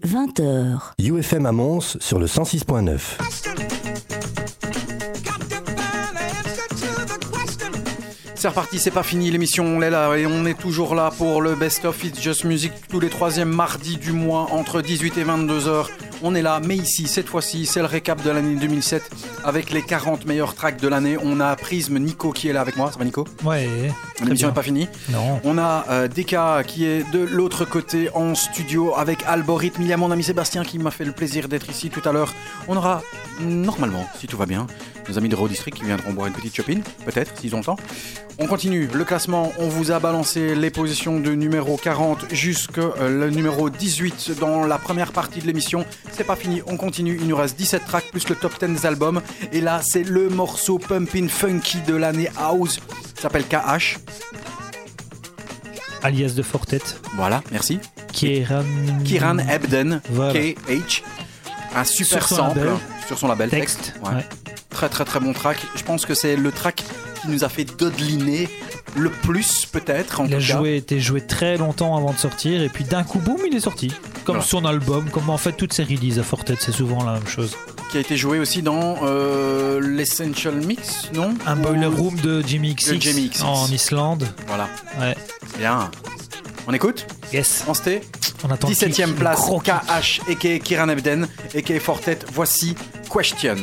20h. UFM à Mons sur le 106.9. C'est reparti, c'est pas fini l'émission, on est là et on est toujours là pour le Best of It's Just Music tous les troisièmes mardis du mois entre 18 et 22 heures. On est là, mais ici, cette fois-ci, c'est le récap de l'année 2007 avec les 40 meilleurs tracks de l'année. On a Prisme Nico qui est là avec moi, ça va Nico? Ouais. L'émission n'est pas finie. Non. On a euh, Deka qui est de l'autre côté en studio avec Algorithme. Il y a mon ami Sébastien qui m'a fait le plaisir d'être ici tout à l'heure. On aura normalement, si tout va bien, nos amis de Raw District qui viendront boire une petite chopine, peut-être, s'ils ont le temps. On continue le classement. On vous a balancé les positions de numéro 40 jusqu'au le numéro 18 dans la première partie de l'émission. C'est pas fini, on continue. Il nous reste 17 tracks plus le top 10 des albums. Et là, c'est le morceau Pumpin' Funky de l'année House. Ça s'appelle KH. Alias de Fortet. Voilà, merci. Kieran. Kiran Ebden, Voilà. KH. Un super Sur sample label. sur son label. Ouais. Ouais. Très très très bon track. Je pense que c'est le track qui nous a fait dodeliner le plus peut-être en Il a cas. joué, été joué très longtemps avant de sortir et puis d'un coup, boum, il est sorti. Comme Voilà. son album, comme en fait toutes ses releases à Fortet, c'est souvent la même chose. Qui a été joué aussi dans euh, l'Essential Mix, non? Un boiler room de Jimmy XX. en Islande. Voilà. Ouais. Bien. On écoute? Yes. On se tait? On attend le 17ème kick, place. KH, a.k.a. Kiran Ebden, a.k.a. Fortet. Voici Question.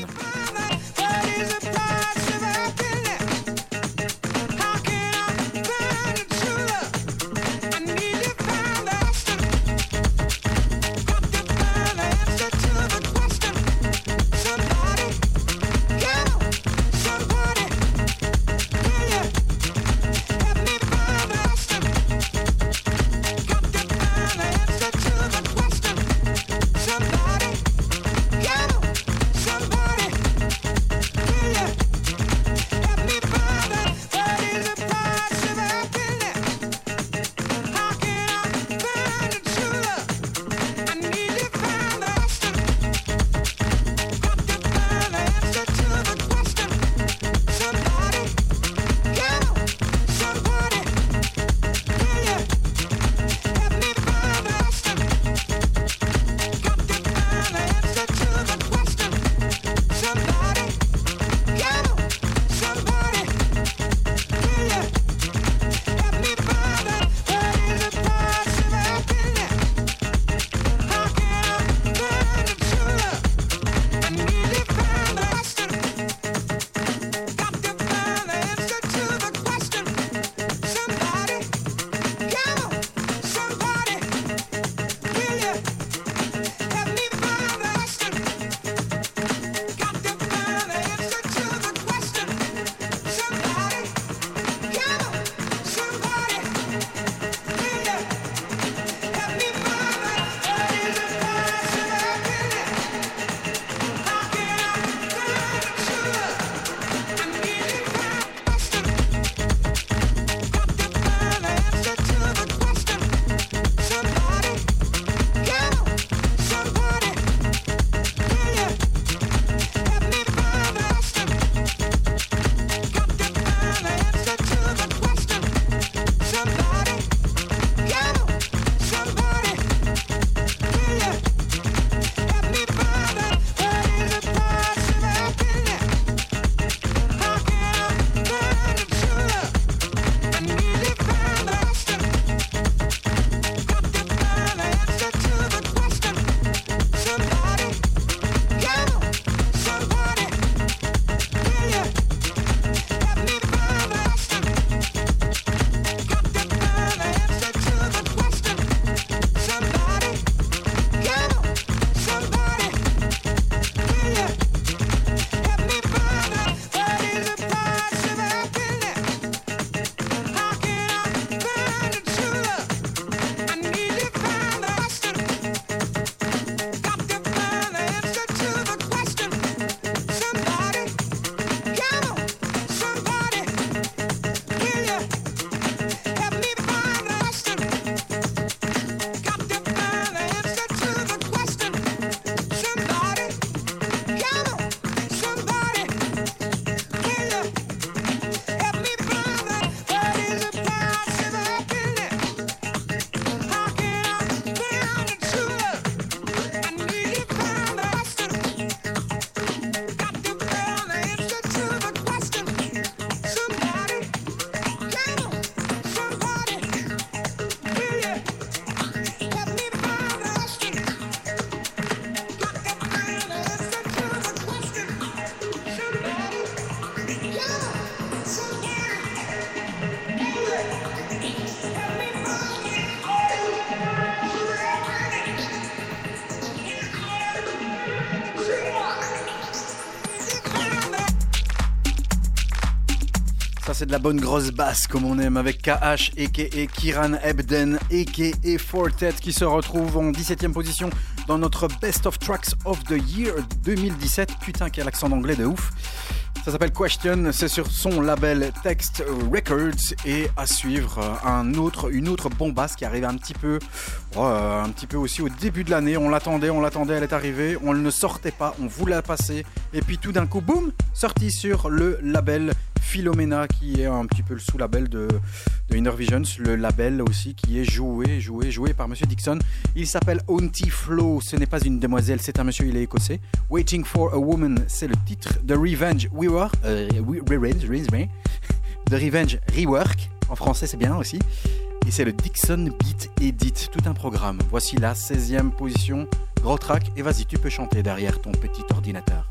C'est de la bonne grosse basse, comme on aime, avec KH, a.k.a. Kiran Ebden, a.k.a. Fortet, qui se retrouve en 17ème position dans notre Best of Tracks of the Year 2017. Putain, quel accent d'anglais de ouf. Ça s'appelle Question, c'est sur son label Text Records et à suivre un autre, une autre bombasse qui arrive un petit peu, euh, un petit peu aussi au début de l'année. On l'attendait, on l'attendait, elle est arrivée, on ne sortait pas, on voulait la passer et puis tout d'un coup, boum, sorti sur le label Philomena qui est un petit peu le sous-label de, de Inner Visions, le label aussi qui est joué, joué, joué par Monsieur Dixon. Il s'appelle Auntie Flo, ce n'est pas une demoiselle, c'est un monsieur, il est écossais. Waiting for a Woman, c'est le titre de Revenge Rework, euh, The Revenge Rework, en français c'est bien aussi. Et c'est le Dixon Beat Edit, tout un programme. Voici la 16e position, gros track, et vas-y, tu peux chanter derrière ton petit ordinateur.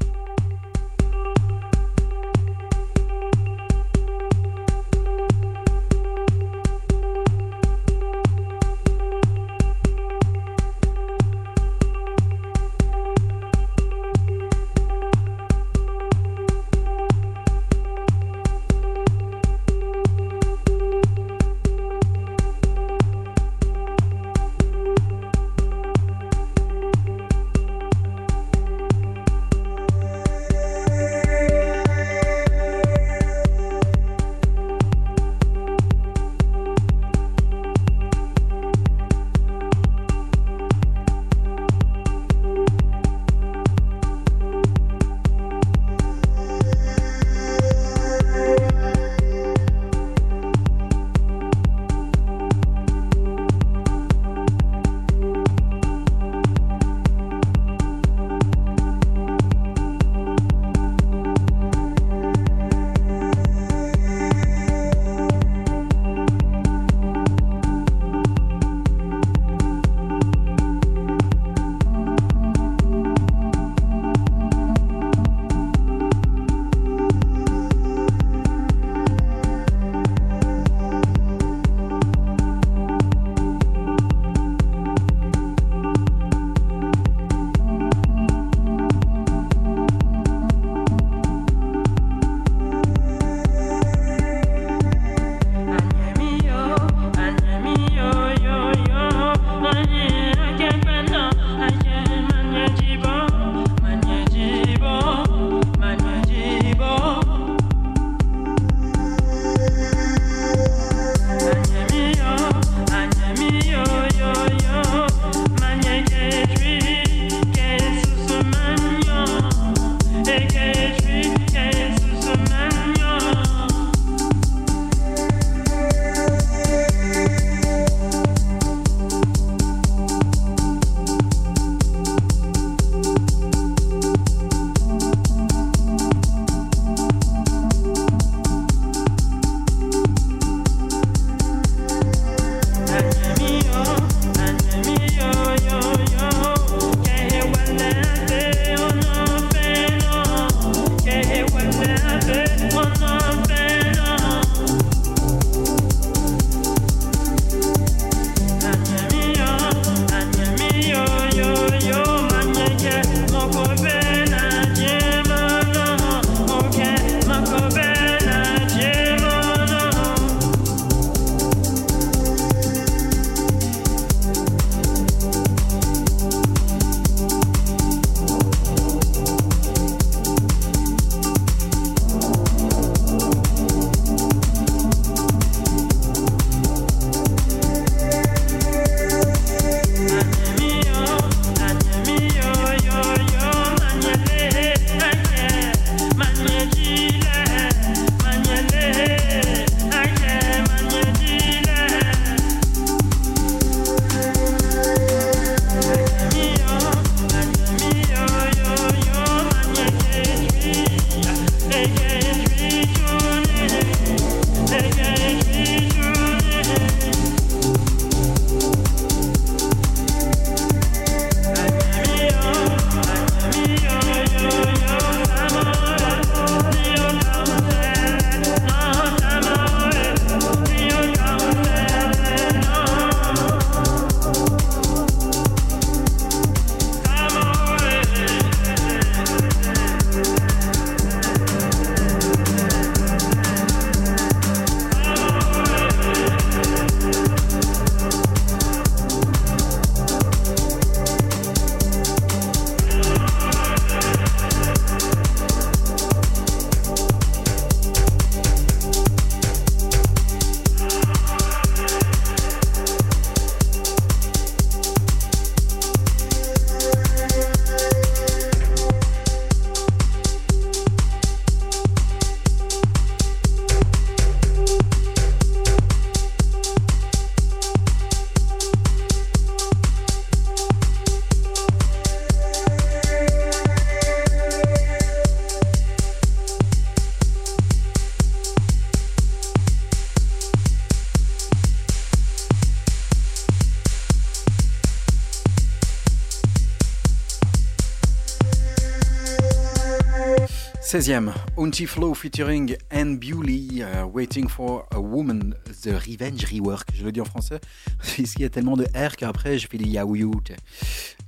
16e, Auntie Flow featuring Anne Bewley, uh, Waiting for a Woman, The Revenge Rework. Je le dis en français, parce qu'il y a tellement de R qu'après je fais des yaouyou.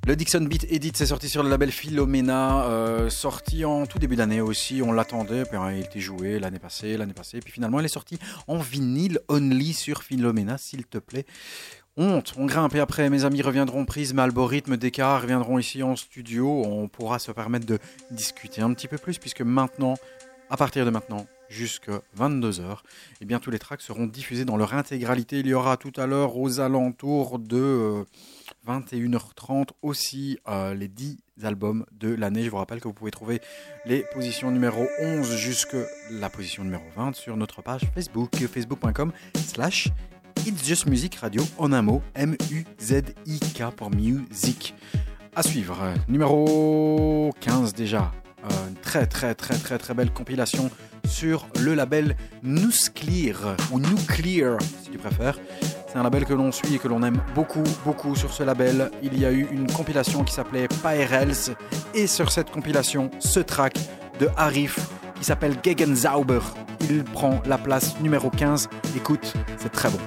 Le Dixon Beat Edit, c'est sorti sur le label Philomena, euh, sorti en tout début d'année aussi. On l'attendait, puis hein, il était joué l'année passée, l'année passée, puis finalement il est sorti en vinyle only sur Philomena, s'il te plaît. Honte, on grimpe et après mes amis reviendront Prisme, Algorithme, Descartes reviendront ici en studio. On pourra se permettre de discuter un petit peu plus puisque maintenant, à partir de maintenant, jusqu'à 22h, eh bien tous les tracks seront diffusés dans leur intégralité. Il y aura tout à l'heure aux alentours de 21h30 euh, aussi euh, les 10 albums de l'année. Je vous rappelle que vous pouvez trouver les positions numéro 11 jusqu'à la position numéro 20 sur notre page Facebook, facebook.com slash It's Just Music Radio en un mot, M-U-Z-I-K pour music. À suivre, numéro 15 déjà, très très très très très belle compilation sur le label Nuclear ou Nuclear si tu préfères. C'est un label que l'on suit et que l'on aime beaucoup beaucoup sur ce label. Il y a eu une compilation qui s'appelait Pyrels et sur cette compilation, ce track de Arif qui s'appelle Gegenzauber. Il prend la place numéro 15. Écoute, c'est très bon.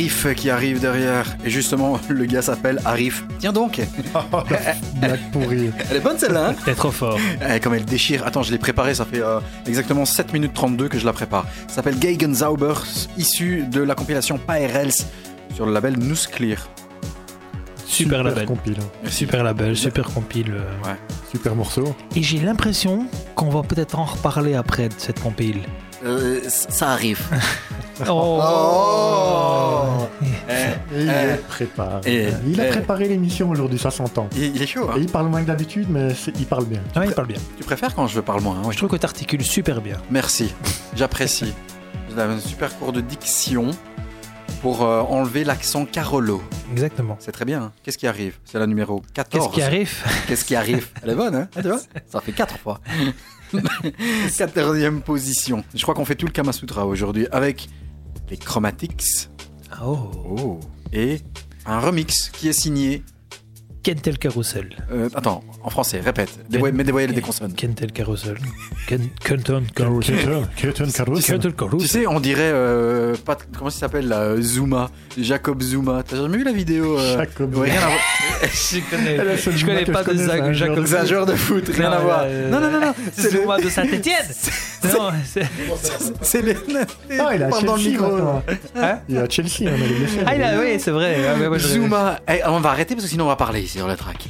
Riff qui arrive derrière. Et justement, le gars s'appelle Arif. Tiens donc, Blague pourrie. elle est bonne celle-là. Hein T'es trop fort. Eh, comme elle déchire. Attends, je l'ai préparée, ça fait euh, exactement 7 minutes 32 que je la prépare. Ça s'appelle Geigenzauber, issu de la compilation Paerels sur le label Nusklir. Super label. compile. Super label, super compile. euh. Super morceau. Et j'ai l'impression qu'on va peut-être en reparler après de cette compile. Euh, ça arrive. Oh, Eh, Et il Eh. prépare. Et- il a eh. préparé l'émission aujourd'hui, ça s'entend. il, il est chaud, hein Et il parle moins que d'habitude, mais il parle bien. Ah, il parle bien. Tu préfères quand je parle moins hein, oui. Je trouve que t'articules super bien. Merci, j'apprécie. J'ai un super cours de diction pour euh, enlever l'accent Carolo. Exactement. C'est très bien. hein. Qu'est-ce qui arrive? C'est la numéro 14. Qu'est-ce qui arrive? Qu'est-ce qui arrive? Elle est bonne, hein? Ah, tu vois? Ça fait 4 fois. 14e position. Je crois qu'on fait tout le Kamasutra aujourd'hui avec les Chromatics Oh. et un remix qui est signé. Kentel Carousel. euh, attends, en français, répète. Des voy- mets des voyelles et des consonnes. Kentel Carousel. Ken- Kenton Carousel. Carousel. Keaton Carousel. Kentel Tu Carousel. sais, on dirait. euh, pas, comment il s'appelle là euh, Zuma. Jacob Zuma. T'as jamais vu la vidéo euh, Jacob ouais, rien à voir. Je connais, a je connais Zuma pas je de connais, Zach- c'est un Jacob joueur de C'est un joueur de foot, rien à Non, voir. euh, Non, non, non, non. C'est Zuma le- de Saint-Etienne. Non, c'est- C'est les. Ah, il est à Pendant le Chelsea. Hein Il est à Chelsea, on a. Ah, il a, oui, c'est vrai. Ah, Zuma. Eh, on va arrêter parce que sinon on va parler ici sur le track.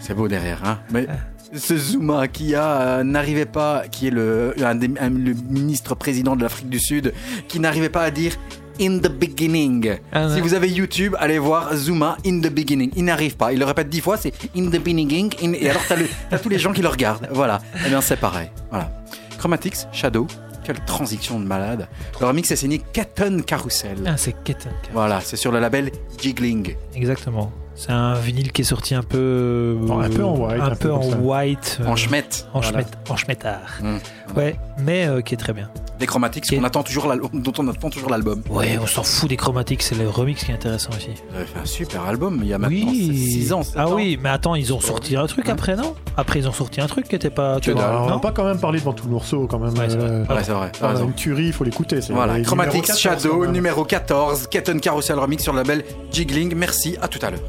C'est beau derrière, hein. Mais ce Zuma qui a euh, n'arrivait pas, qui est le, un des- un- le ministre président de l'Afrique du Sud, qui n'arrivait pas à dire in the beginning. Ah, si vous avez YouTube, allez voir Zuma in the beginning. Il n'arrive pas. Il le répète dix fois, c'est in the beginning. in- Et alors t'as, tous les gens qui le regardent. Voilà. Eh bien c'est pareil. Voilà. Chromatics, Shadow. Quelle transition de malade. Le remix est signé Katon Carousel. Ah, c'est Kentel Carousel. Voilà, c'est sur le label Jiggling. Exactement. C'est un vinyle qui est sorti un peu. Oh, un peu en white, Un, un peu peu en white. euh, En schmette. En, Voilà. en schmettard. Mm. Ouais, mais euh, qui est très bien. Qui est- qu'on attend toujours dont on attend toujours l'album. Ouais, on s'en fout des chromatiques, c'est le remix qui est intéressant aussi. Vous avez fait un super album il y a maintenant oui. 6 ans. Ah ans. oui, mais attends, ils ont sorti un truc Ouais. après, non? Après, ils ont sorti un truc qui était pas. Tu vois, dalle. on non va pas quand même parler devant tout le morceau, quand même. Ouais, c'est vrai. euh, Ouais, vrai, une tuerie, il faut l'écouter. Voilà, Chromatics numéro 14, Shadow, numéro 14, Ketten Carousel Remix sur le label Jiggling. Merci, à tout à l'heure.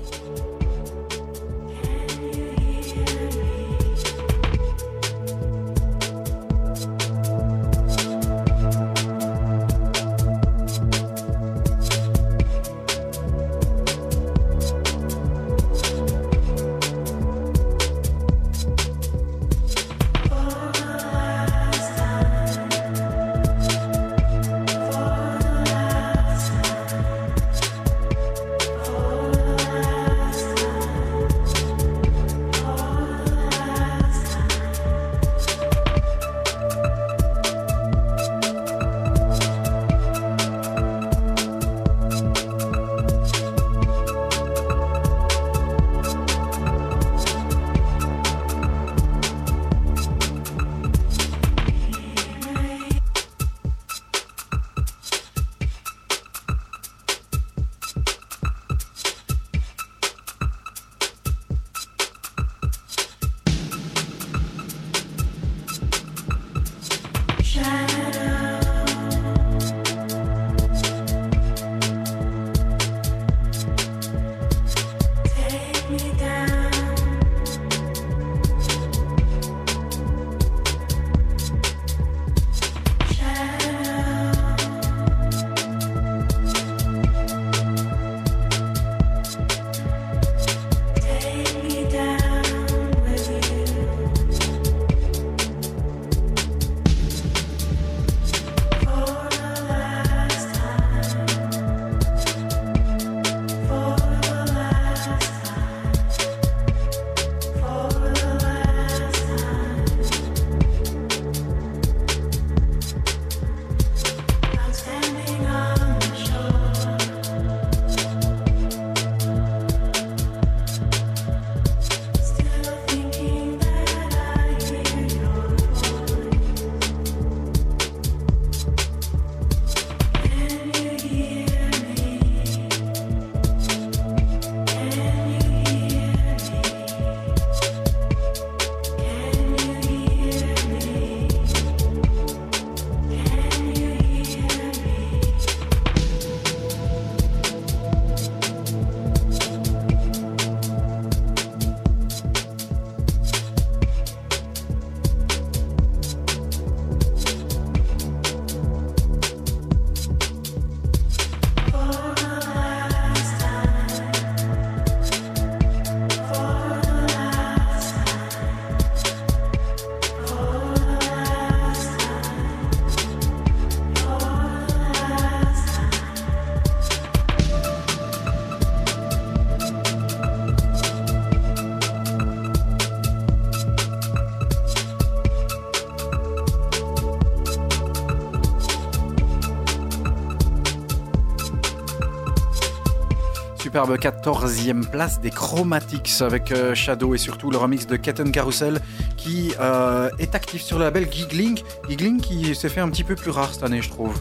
Superbe 14e place des Chromatics avec euh, Shadow et surtout le remix de Ketten Carousel qui euh, est actif sur le label Giggling. Giggling qui s'est fait un petit peu plus rare cette année, je trouve.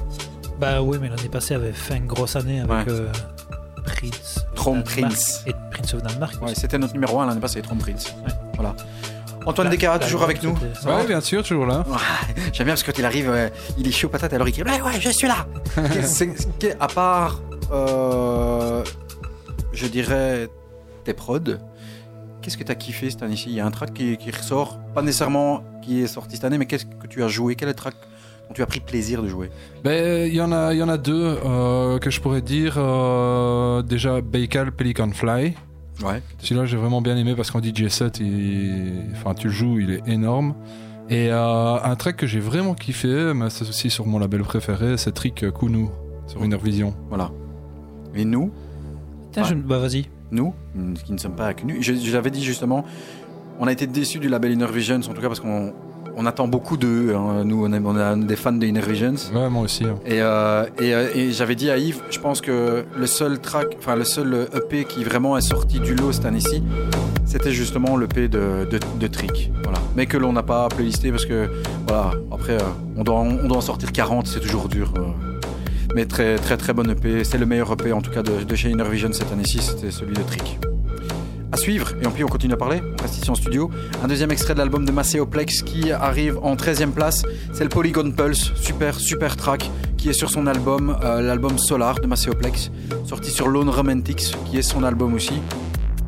Bah oui, mais l'année passée avait fait une grosse année avec Ouais. euh, Prince. Danemark Prince. Et Prince of Denmark. Ouais, c'était notre numéro 1 l'année passée, Trompe Prince. Ouais. Voilà. Antoine Descartes, toujours avec nous. Ouais, bien sûr, toujours là. J'aime bien parce que quand il arrive, euh, il est chaud patate, alors il crie Ouais, ouais, je suis là Qu'est-ce- À part, euh, je dirais, tes prods, qu'est-ce que tu as kiffé cette année-ci? Il y a un track qui, qui ressort, pas nécessairement qui est sorti cette année, mais qu'est-ce que tu as joué? Quel est le track dont tu as pris plaisir de jouer? Ben, il y en a, il y en a deux euh, que je pourrais dire. euh, déjà, Baikal Pelican Fly. Ouais. Celui-là, j'ai vraiment bien aimé parce qu'en DJ set, il... enfin, tu le joues, il est énorme. Et euh, un track que j'ai vraiment kiffé, mais c'est aussi sur mon label préféré, c'est Trick Kunu sur Inner Vision. Voilà. Et nous, Tiens, je- Bah vas-y. nous, qui ne sommes pas connus, je, je l'avais dit justement, on a été déçus du label Inner Visions, en tout cas parce qu'on on attend beaucoup d'eux. hein. Nous, on est, on est des fans de Inner Visions. Ouais, moi aussi. hein. Et, euh, et, euh, et j'avais dit à Yves, je pense que le seul track, enfin le seul EP qui vraiment est sorti du lot cette année-ci, c'était justement l'EP de, de, de Trick. Voilà. Mais que l'on n'a pas playlisté parce que, voilà, après, euh, on, doit, on doit en sortir 40, c'est toujours dur. Mais très très très bon EP. C'est le meilleur EP en tout cas de, de chez Inner Vision cette année-ci, c'était celui de Trick. À suivre, et puis on continue à parler, on reste ici en studio. Un deuxième extrait de l'album de Macéoplex qui arrive en 13e place, c'est le Polygon Pulse, super super track qui est sur son album, euh, l'album Solar de Macéoplex, sorti sur Lone Romantics, qui est son album aussi.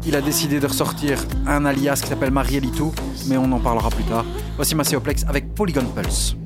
Il a décidé de ressortir un alias qui s'appelle Marielito, mais on en parlera plus tard. Voici Macéoplex avec Polygon Pulse.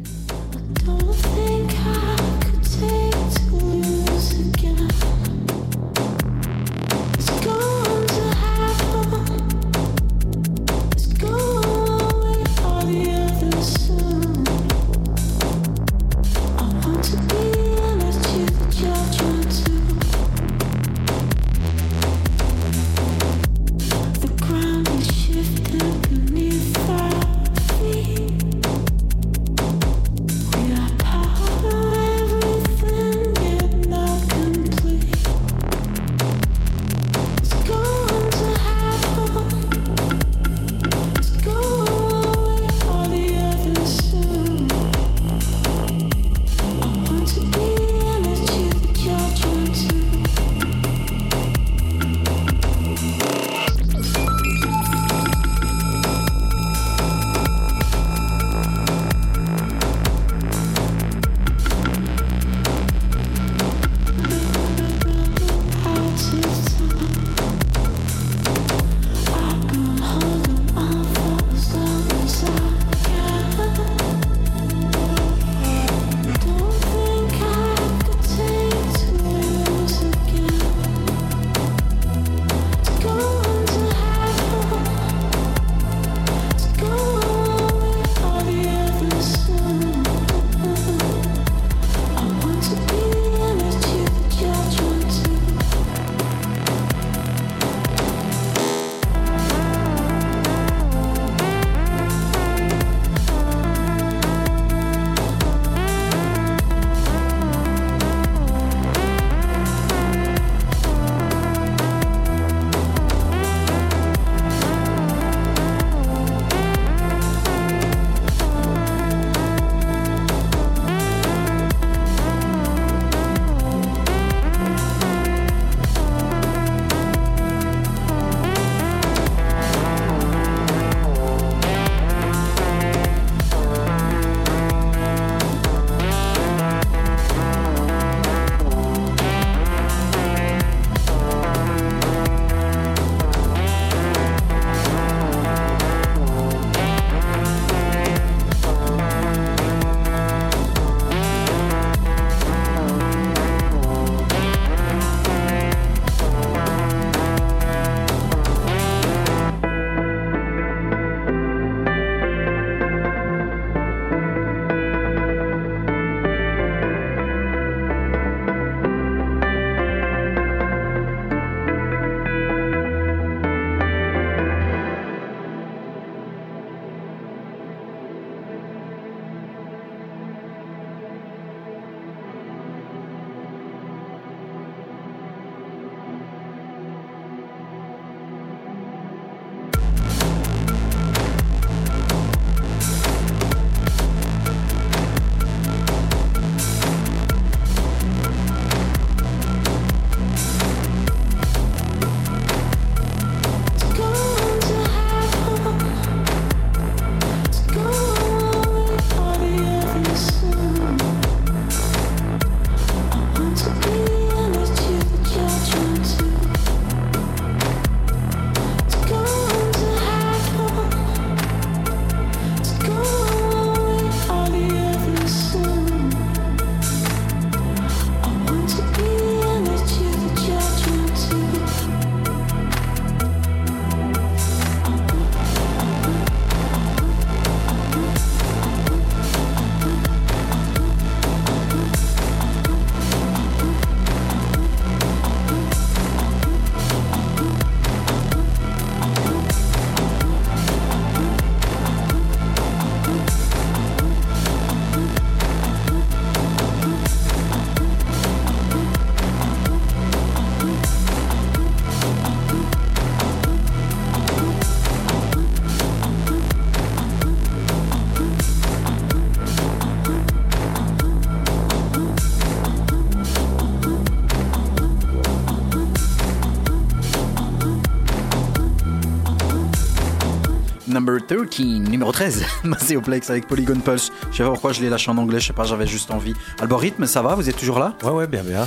Numéro 13, Macéoplex avec Polygon Pulse. Je sais pas pourquoi je l'ai lâché en anglais, je sais pas, j'avais juste envie. Algorithme, ça va Vous êtes toujours là? Ouais, ouais, bien, bien.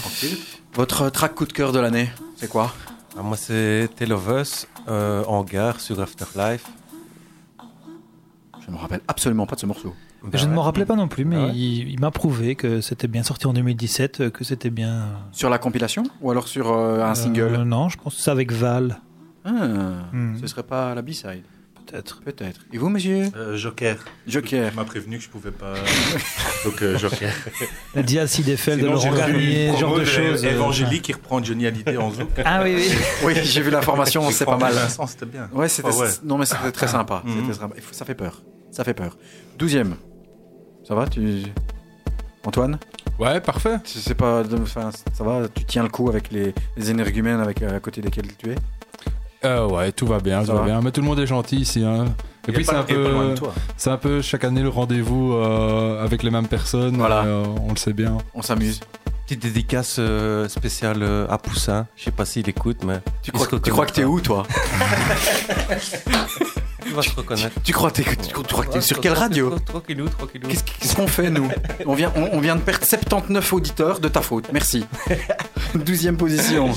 Votre track coup de cœur de l'année, c'est quoi? Ah, moi, c'est Tale of Us euh, en gare sur Afterlife. Je me rappelle absolument pas de ce morceau. Ben Je ne m'en rappelais pas non plus, mais Ah ouais il, il m'a prouvé que c'était bien sorti en 2017, euh, que c'était bien. Sur la compilation Ou alors sur euh, un Euh, single? Non, je pense que c'est avec Val, Ah, Hmm. Ce serait pas la B-side peut-être. Peut-être. Et vous, monsieur Euh, Joker. Joker. Tu m'as prévenu que je pouvais pas. Donc euh, Joker. La Dia Sidefeld de Sinon, Laurent Garnier, genre de choses. euh, Évangélique qui reprend Johnny Hallyday en zouk. Ah oui, oui. Oui, j'ai vu l'information, J'ai c'est pas mal. Vincent, c'était bien. Ouais, c'était Ah ouais. non mais c'était très sympa. Mhm. C'était sympa. Ça fait peur. Ça fait peur. Douzième. Ça va, tu Antoine, Ouais, parfait. sais pas, enfin, ça va, tu tiens le coup avec les, les énergumènes avec à côté desquels tu es? Euh, ouais, tout va bien, tout va va. bien. Mais tout le monde est gentil ici. Hein. Et Il puis est c'est un peu, c'est un peu chaque année le rendez-vous euh, avec les mêmes personnes. Voilà. euh, on le sait bien. On s'amuse. Petite dédicace euh, spéciale à Poussin. Je sais pas s'il écoute, mais. Tu crois, se tu crois que t'es où, toi Il va se reconnaître. Tu crois, t'es- tu, tu crois que t'es sur quelle radio Tranquillou, tranquillou. Qu'est-ce qu'est-ce qu'on fait, nous on vient, on, on vient de perdre 79 auditeurs de ta faute. Merci. Douzième position.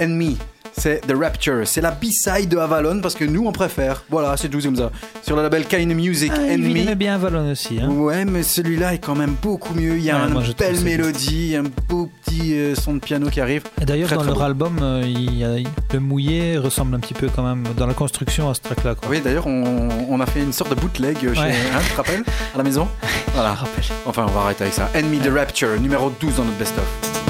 Enemy. C'est The Rapture. C'est la B-side de Avalon parce que nous, on préfère. Voilà, c'est tout comme ça. Sur le label Kind Music, Ah, il Enemy. aimait bien Valon aussi. Hein. Ouais, mais celui-là est quand même beaucoup mieux. Il y a Ouais, une belle mélodie, un beau petit euh, son de piano qui arrive. Et d'ailleurs, dans très leur beau. album, euh, il y a- le mouillé ressemble un petit peu quand même dans la construction à ce track-là. quoi. Oui, d'ailleurs, on, on a fait une sorte de bootleg chez, Ouais. hein, tu te rappelles? À la maison? Voilà. Enfin, on va arrêter avec ça. Enemy The Rapture, numéro 12 dans notre best-of.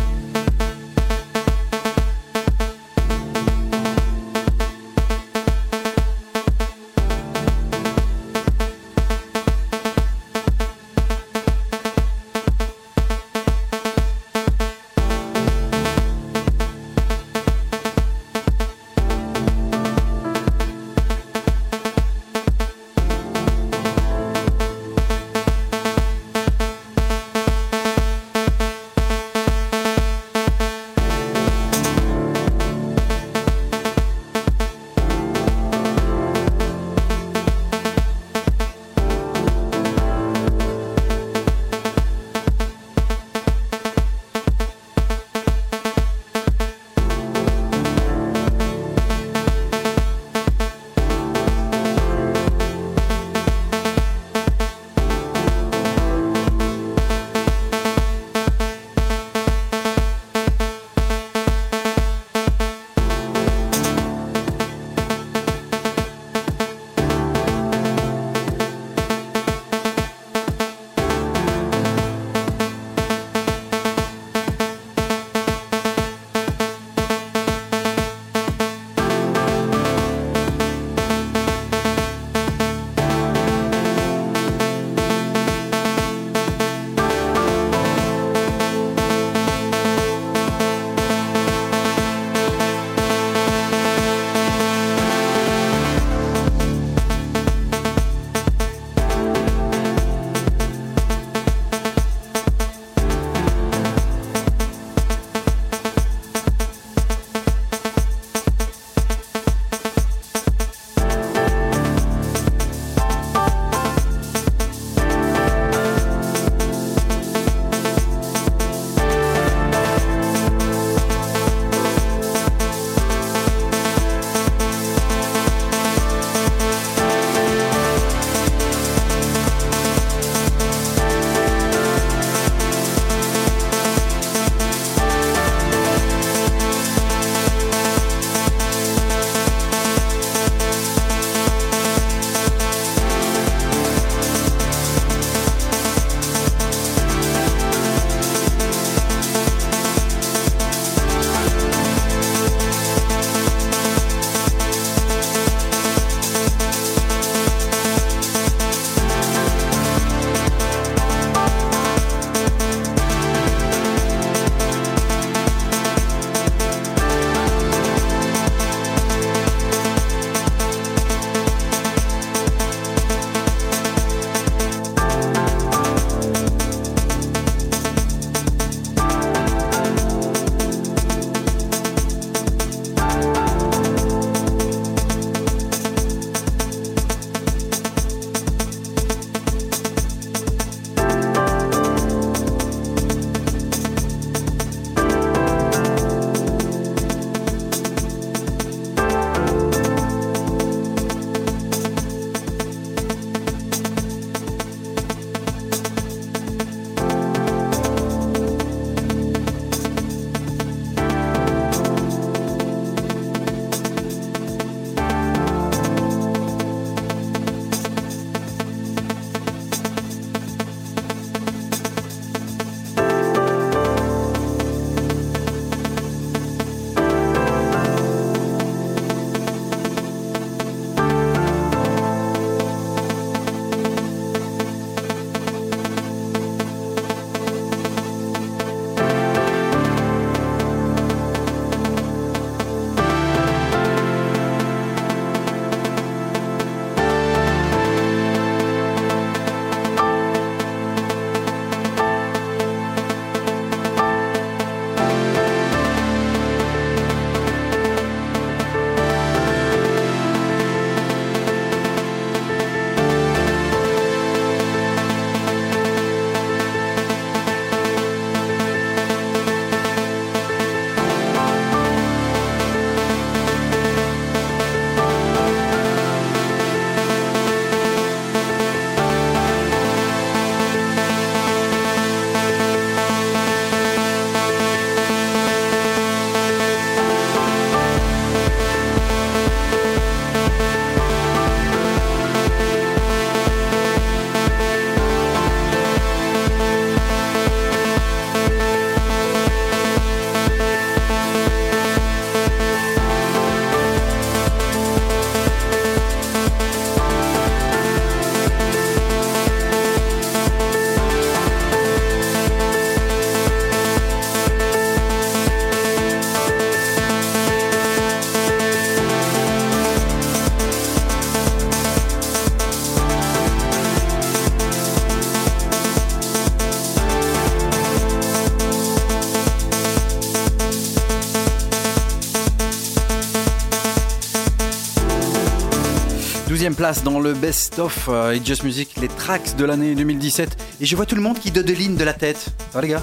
Dans le best-of euh, It's Just Music, les tracks de l'année 2017. Et je vois tout le monde qui dodeline de la tête. Va les gars?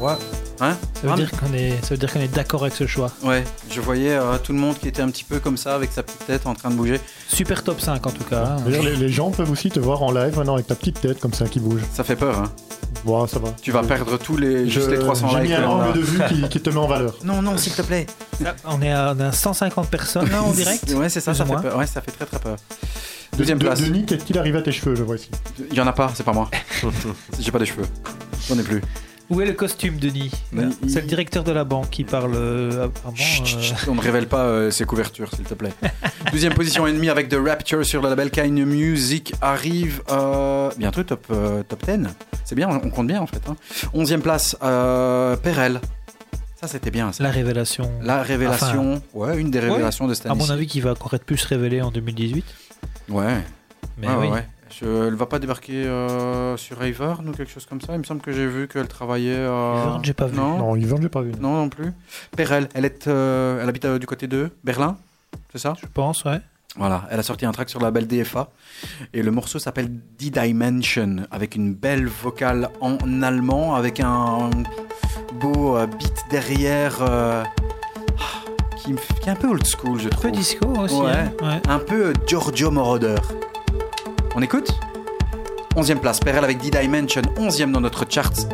Ouais. Hein Ça veut Ah, dire qu'on est, ça veut dire qu'on est d'accord avec ce choix. Ouais, je voyais euh, tout le monde qui était un petit peu comme ça, avec sa petite tête en train de bouger. Super top 5 en tout cas. hein. D'ailleurs, les, les gens peuvent aussi te voir en live maintenant avec ta petite tête comme ça qui bouge. Ça fait peur, hein Bon, ça va. Tu vas perdre tous les, juste Je- les 300 J'ai likes. mis un angle de vue qui, qui te met en valeur. Non, non, s'il te plaît. On est à, on est à 150 personnes là en direct. Ouais, c'est ça, ça fait peur. Ouais, ça fait très très peur. Deuxième De- place. Denis, qu'est-il arrivé à tes cheveux, je vois ici? Il y en a pas, c'est pas moi. J'ai pas de cheveux. J'en ai plus. Où est le costume, Denis il- C'est le directeur de la banque qui parle. euh, apparemment, Chut, chut, euh, chut, On ne révèle pas euh, ses couvertures, s'il te plaît. Deuxième position ennemie avec The Rapture sur le label Kind Music arrive euh, bientôt top, top 10. C'est bien, on compte bien en fait. Hein. Onzième place, Perel. Ça, c'était bien. Ça. la révélation. La révélation, ouais, une des révélations de cette À année. mon avis, qui va encore être plus révélé en 2018. Ouais, Mais ouais, oui. ouais, elle va pas débarquer euh, sur Ivern ou quelque chose comme ça. Il me semble que j'ai vu qu'elle travaillait. euh, Ivern, j'ai pas vu. Non, Non, j'ai pas vu. non, non plus. Perel, elle, est, euh, elle habite euh, du côté de Berlin, c'est ça? Je pense, ouais. Voilà, elle a sorti un track sur la label DFA et le morceau s'appelle D-Dimension avec une belle vocale en allemand avec un beau euh, beat derrière euh, qui, est un peu old school, je Un peu trouve. disco aussi. Ouais. hein, ouais. Un peu Giorgio Moroder. On écoute 11e place, Perel avec D-Dimension, 11e dans notre charts.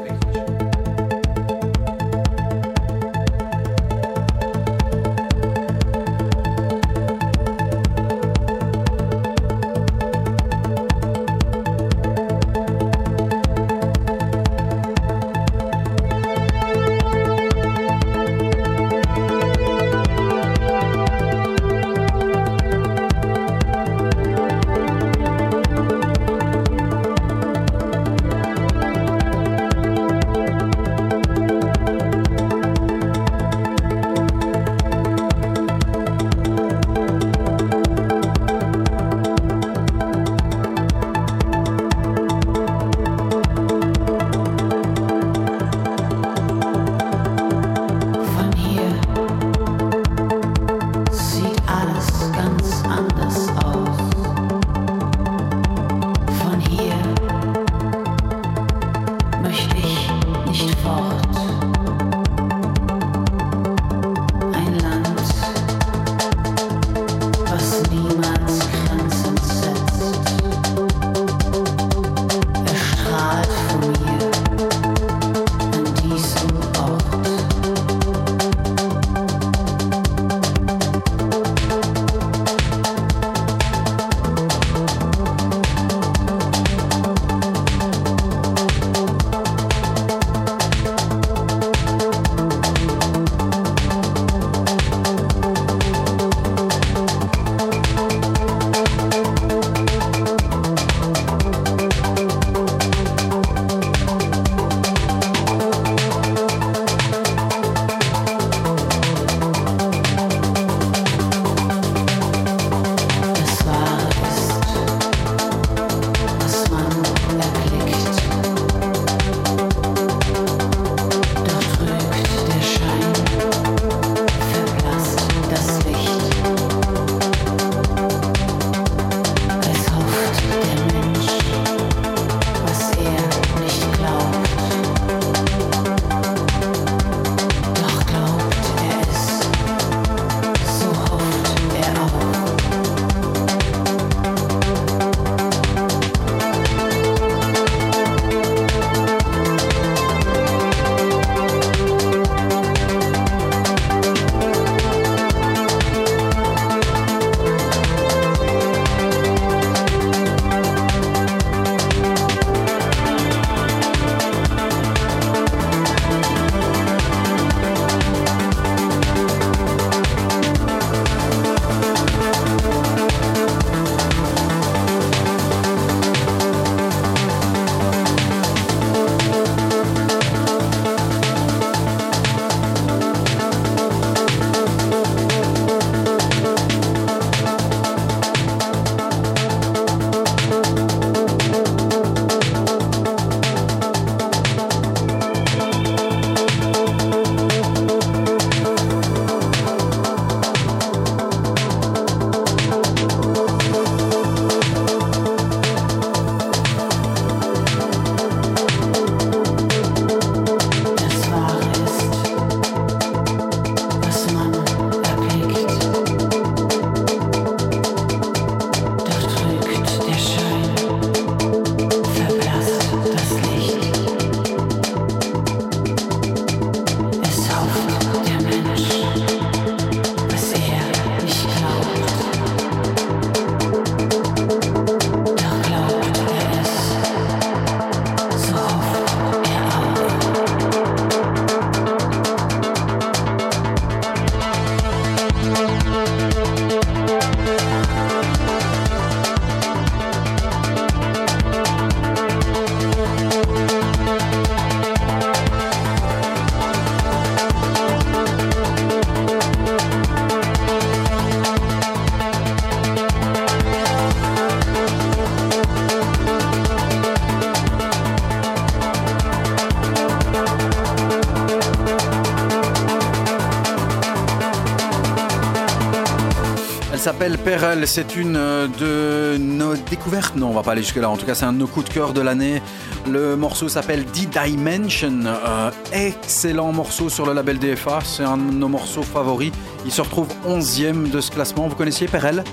S'appelle Perel. C'est une euh, de nos découvertes. Non, on va pas aller jusque-là. En tout cas, c'est un de nos coups de cœur de l'année. Le morceau s'appelle D-Dimension. Euh, excellent morceau sur le label DFA. C'est un de nos morceaux favoris. Il se retrouve 11e de ce classement. Vous connaissiez Perel?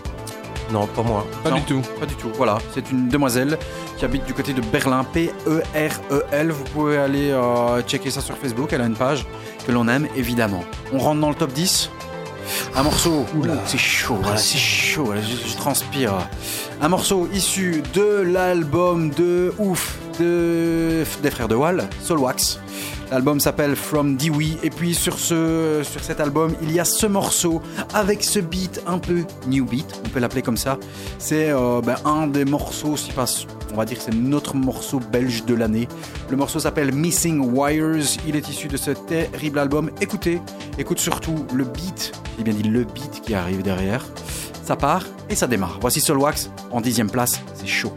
Non, pas moi. Pas Non. du tout. Pas du tout. Voilà, c'est une demoiselle qui habite du côté de Berlin, P-E-R-E-L. Vous pouvez aller euh, checker ça sur Facebook. Elle a une page que l'on aime, évidemment. On rentre dans le top 10. Un morceau. Oula, c'est chaud, voilà, c'est chaud. je, je transpire. Un morceau issu de l'album de ouf de, des frères de Wall, Soulwax. L'album s'appelle From Dewey et puis sur, ce, sur cet album il y a ce morceau avec ce beat un peu new beat, on peut l'appeler comme ça. C'est euh, ben, un des morceaux, si pas, on va dire que c'est notre morceau belge de l'année. Le morceau s'appelle Missing Wires, il est issu de ce terrible album. Écoutez, écoute surtout le beat, j'ai bien dit le beat qui arrive derrière. Ça part et ça démarre. Voici Solwax en dixième place, c'est chaud.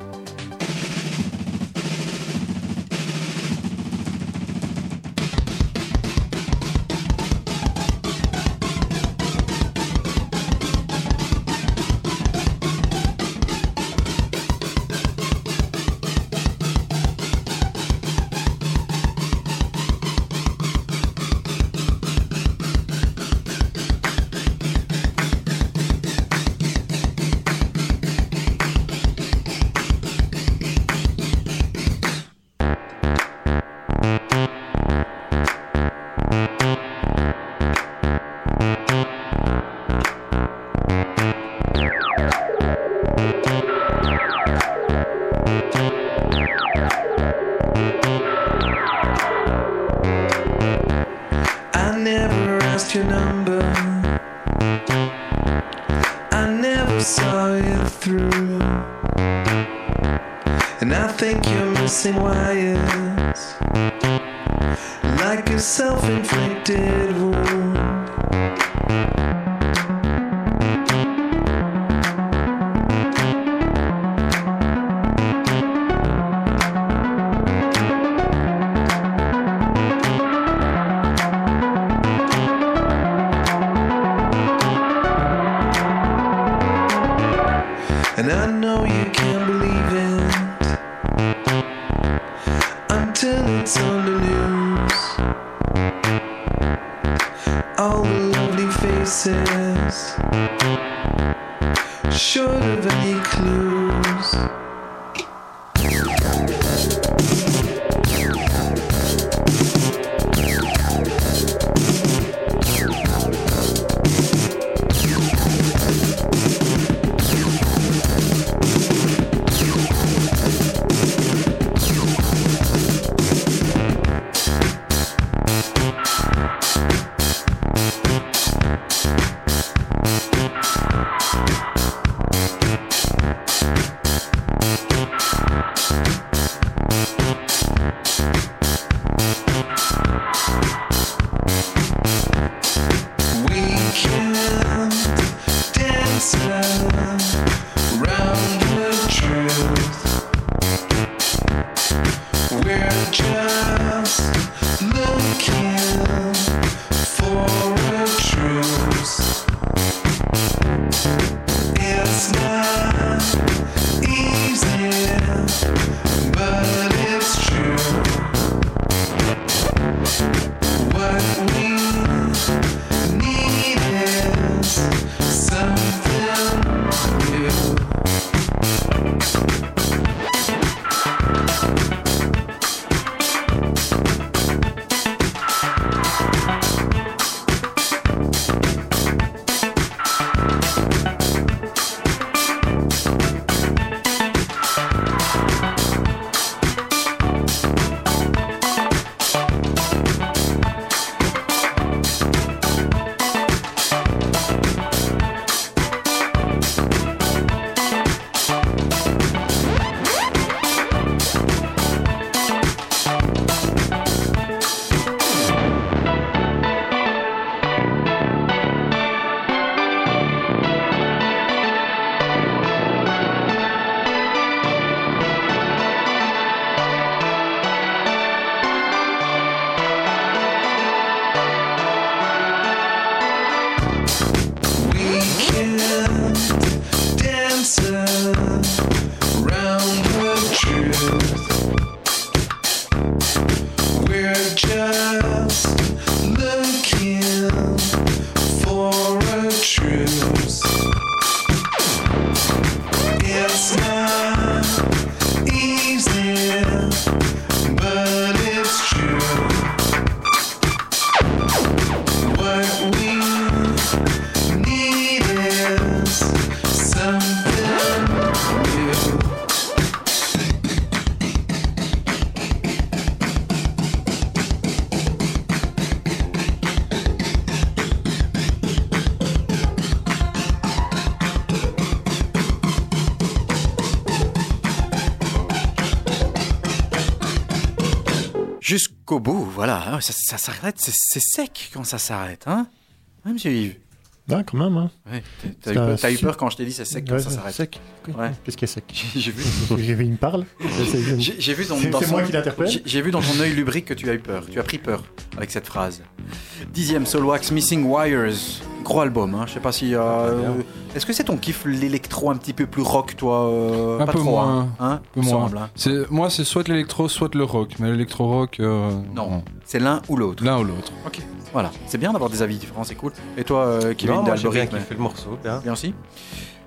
Ah, Ça, ça s'arrête, c'est sec quand ça s'arrête, hein? Hein, monsieur Yves Ah, quand même, hein. Ouais, t'as- eu, un peur- quand je t'ai dit c'est sec quand Ouais, ça c'est s'arrête. Sec. Ouais. Qu'est-ce qui est sec J'ai vu. J'ai vu, il me parle. C'est- J'ai j'ai vu dans, C'est- dans c'est son- moi qui l'interpelle j'ai- vu dans ton œil lubrique que tu as eu peur. Tu as pris peur avec cette phrase. Dixième Soulwax Missing Wires. Gros album, hein. Je sais pas si. euh, Est-ce que c'est ton kiff l'électro un petit peu plus rock, toi euh, Un Pas peu trop, moins. hein, hein peu moins. semble, hein. Moi, c'est soit l'électro, soit le rock. Mais l'électro-rock, euh, Non, c'est l'un ou l'autre. L'un ou l'autre. Ok, voilà. C'est bien d'avoir des avis différents, c'est cool. Et toi, euh, Kevin Non, moi bien d'Algorithme kiffé le morceau. Bien. Bien aussi.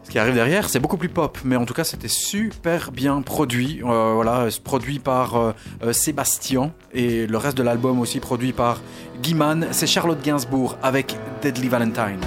Ce qui arrive derrière, c'est beaucoup plus pop, mais en tout cas, c'était super bien produit. Euh, voilà, produit par euh, euh, Sébastien et le reste de l'album aussi produit par Guy Mann. C'est Charlotte Gainsbourg avec Deadly Valentine.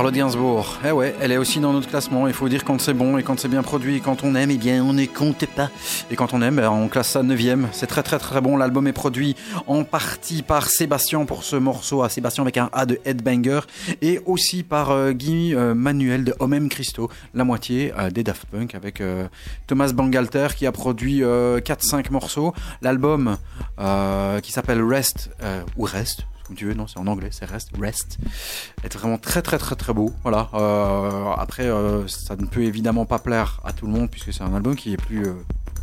Charlotte Gainsbourg, eh ouais, elle est aussi dans notre classement. Il faut dire quand c'est bon et quand c'est bien produit. Et quand on aime, eh bien, on ne compte pas. Et quand on aime, ben, on classe ça 9ème. C'est très très très bon. L'album est produit en partie par Sébastien pour ce morceau, à Sébastien avec un A de Headbanger, et aussi par euh, Guy euh, Manuel de Homem Christo, la moitié euh, des Daft Punk, avec Thomas Bangalter qui a produit 4-5 morceaux. L'album qui s'appelle Rest, ou Rest, comme tu veux, non, c'est en anglais, c'est Rest, Rest, est vraiment très très très très beau. Voilà. Euh, après, euh, ça ne peut évidemment pas plaire à tout le monde puisque c'est un album qui est plus, euh,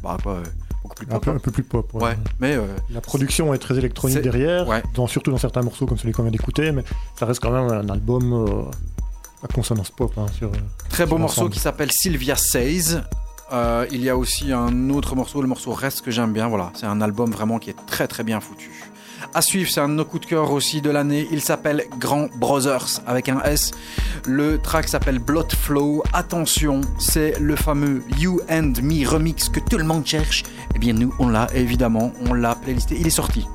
bah, euh, beaucoup plus Un pop. peu, un peu plus pop. ouais. Ouais, mais La production est très électronique derrière, ouais. dans- surtout dans certains morceaux comme celui qu'on vient d'écouter, mais ça reste quand même un album à consonance pop. hein, sur, Très beau morceau qui s'appelle Sylvia Says. Euh, il y a aussi un autre morceau, le morceau Reste que j'aime bien. Voilà, c'est un album vraiment qui est très très bien foutu. À suivre, c'est un de nos coups de cœur aussi de l'année. Il s'appelle Grand Brothers avec un S. Le track s'appelle Blood Flow. Attention, c'est le fameux You and Me remix que tout le monde cherche. Eh bien, nous, on l'a évidemment, on l'a playlisté. Il est sorti.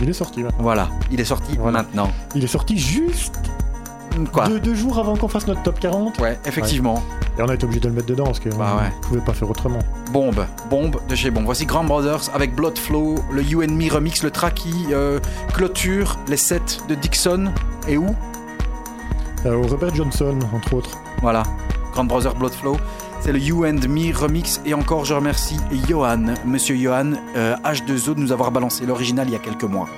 Il est sorti. ouais. Voilà, il est sorti Voilà. maintenant. Il est sorti juste Quoi deux, deux jours avant qu'on fasse notre top 40. Ouais, effectivement. Et on a été obligé de le mettre dedans parce qu'on Bah ouais. ne pouvait pas faire autrement. Bombe, bombe de chez Bombe. Voici Grand Brothers avec Blood Flow, le You and Me remix, le track qui euh, clôture les sets de Dixon et où? Euh, au Robert Johnson, entre autres. Voilà, Grand Brothers Blood Flow. C'est le You and Me remix et encore je remercie Johan, Monsieur Johan euh, H2O de nous avoir balancé l'original il y a quelques mois.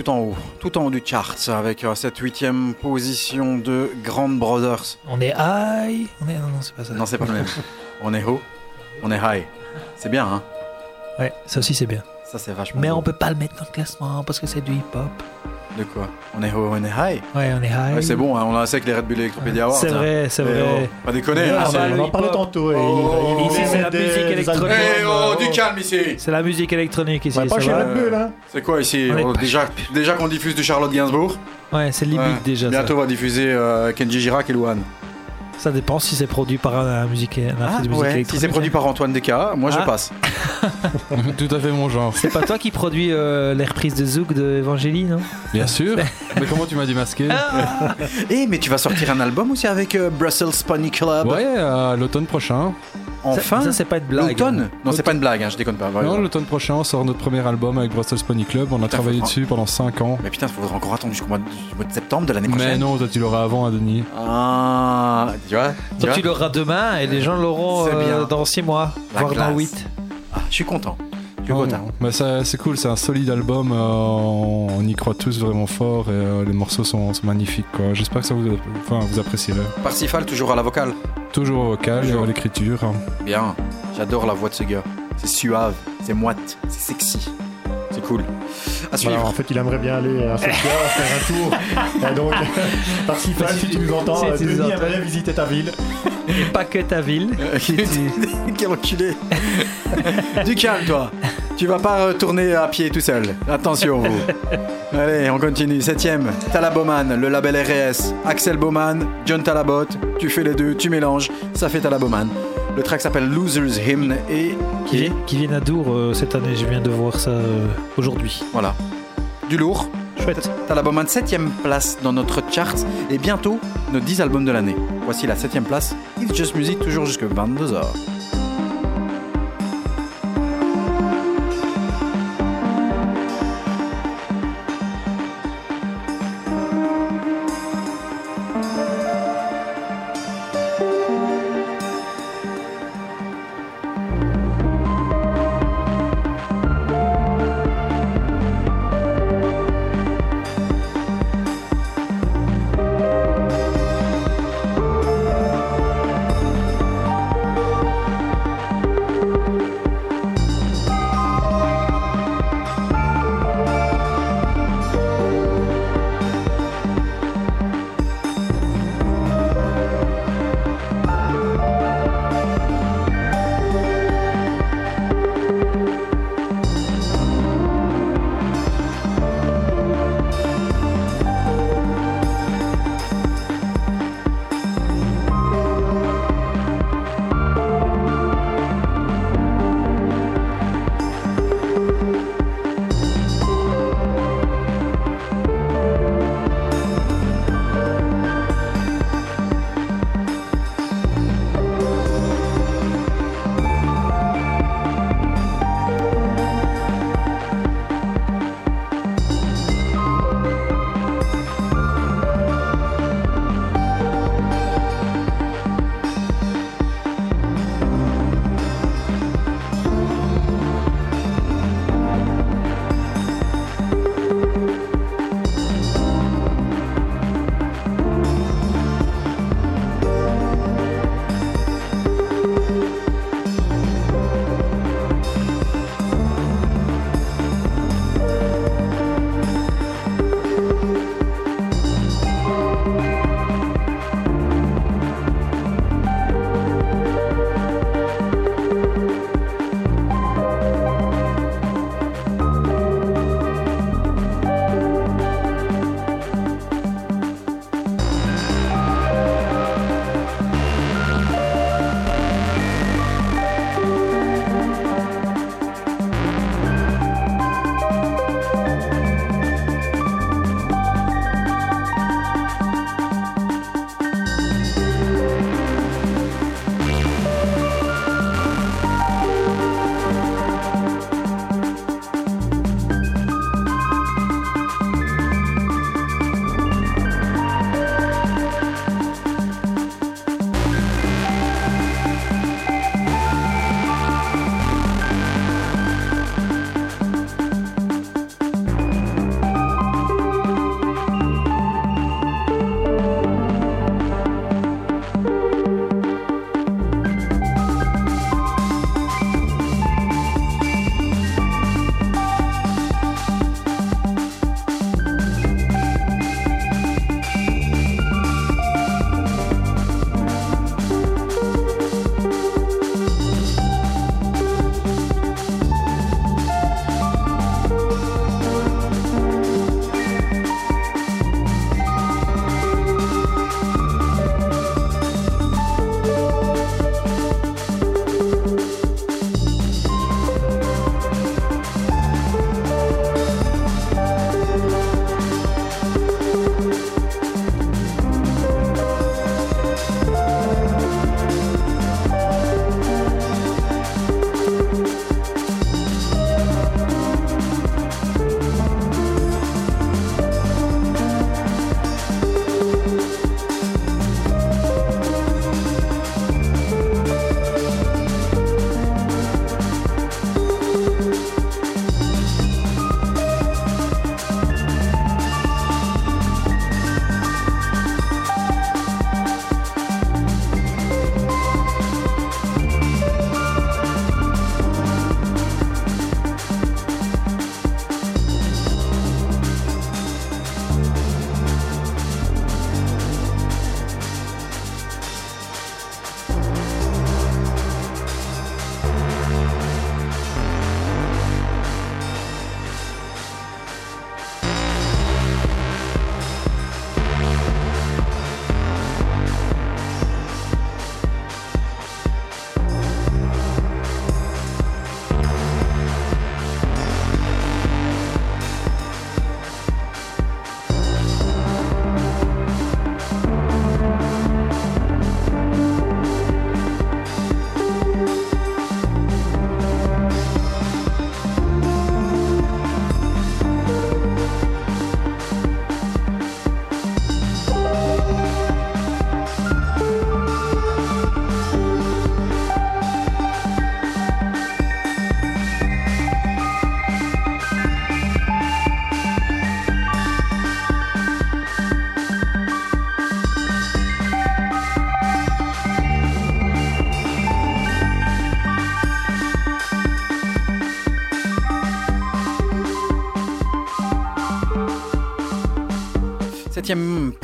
Tout en haut, tout en haut du chart, avec euh, cette huitième position de Grand Brothers. On est high. On est... Non, non, c'est pas ça. Non, c'est pas le même. On est haut, on est high. C'est bien, hein? Ouais, ça aussi c'est bien. Ça, c'est vachement Mais beau. on peut pas le mettre dans le classement parce que c'est du hip-hop. De quoi On est haut, on est high Ouais, on est high. Ouais, C'est bon, hein, on a assez avec les Red Bull Electropédia Awards. C'est hein. vrai, c'est vrai. oh, pas déconner, Ah, hein, bah, on en parlait tantôt. et Oh, il- il ici, c'est la musique électronique. oh, du calme ici C'est la musique électronique ici. ouais, Pas chez Red Bull, hein. C'est quoi ici? On est On- pas Déjà, déjà qu'on diffuse du Charlotte Gainsbourg. Ouais, c'est limite Ouais. déjà. ça. Bientôt on va diffuser euh, Kenji Girac et Louane. Ça dépend si c'est produit par un, un musique, un artiste de musique Ah, Si électronique. c'est produit par Antoine Deka, moi je Ah. passe. Tout à fait mon genre. C'est pas toi qui produis euh, les reprises de Zouk de Evangélie, non Bien sûr. Mais comment tu m'as dit masqué? Eh, mais tu vas sortir un album aussi avec euh, Brussels Pony Club? Ouais, à l'automne prochain. Enfin? Ça, ça, c'est pas une blague. L'automne? Non, c'est pas une blague, hein, je déconne pas. Non, l'automne prochain, on sort notre premier album avec Brussels Pony Club. On a Putain, travaillé faut- dessus pendant 5 ans. Mais putain, il faudra encore attendre jusqu'au mois de, du mois de septembre de l'année Mais prochaine. non, toi tu l'auras avant, hein, Denis. Ah, tu vois, tu tu l'auras demain et les gens l'auront euh, dans 6 mois, La voire dans classe. 8. Je suis content. Ça- c'est cool, c'est un solide album. euh, on y croit tous vraiment fort et euh, les morceaux sont, sont magnifiques. J'espère que ça vous, enfin, vous apprécierez. Parsifal, toujours à la vocale. Toujours au vocal Toujours. à l'écriture. Bien, j'adore la voix de ce gars. C'est suave, c'est moite, c'est sexy. C'est cool. À suivre. Voilà, en fait, il aimerait bien aller à Sofia, faire un tour. Et donc, par si fan, si tu nous entends, euh, Denis aimerait visiter ta ville. Et pas que ta ville. Euh, Quel enculé Du calme, toi Tu vas pas retourner à pied tout seul. Attention, vous. Allez, on continue. Septième, Talaboman, le label RS. Axel Bowman, John Talabot. Tu fais les deux, tu mélanges, ça fait Talaboman. Le track s'appelle Loser's Hymn et... Qui, vi- qui viennent à Dour euh, cette année, je viens de voir ça euh, aujourd'hui. Voilà. Du lourd. Chouette. Talaboman, septième place dans notre chart. Et bientôt, nos 10 albums de l'année. Voici la septième place. It's Just Music, toujours jusque 22h.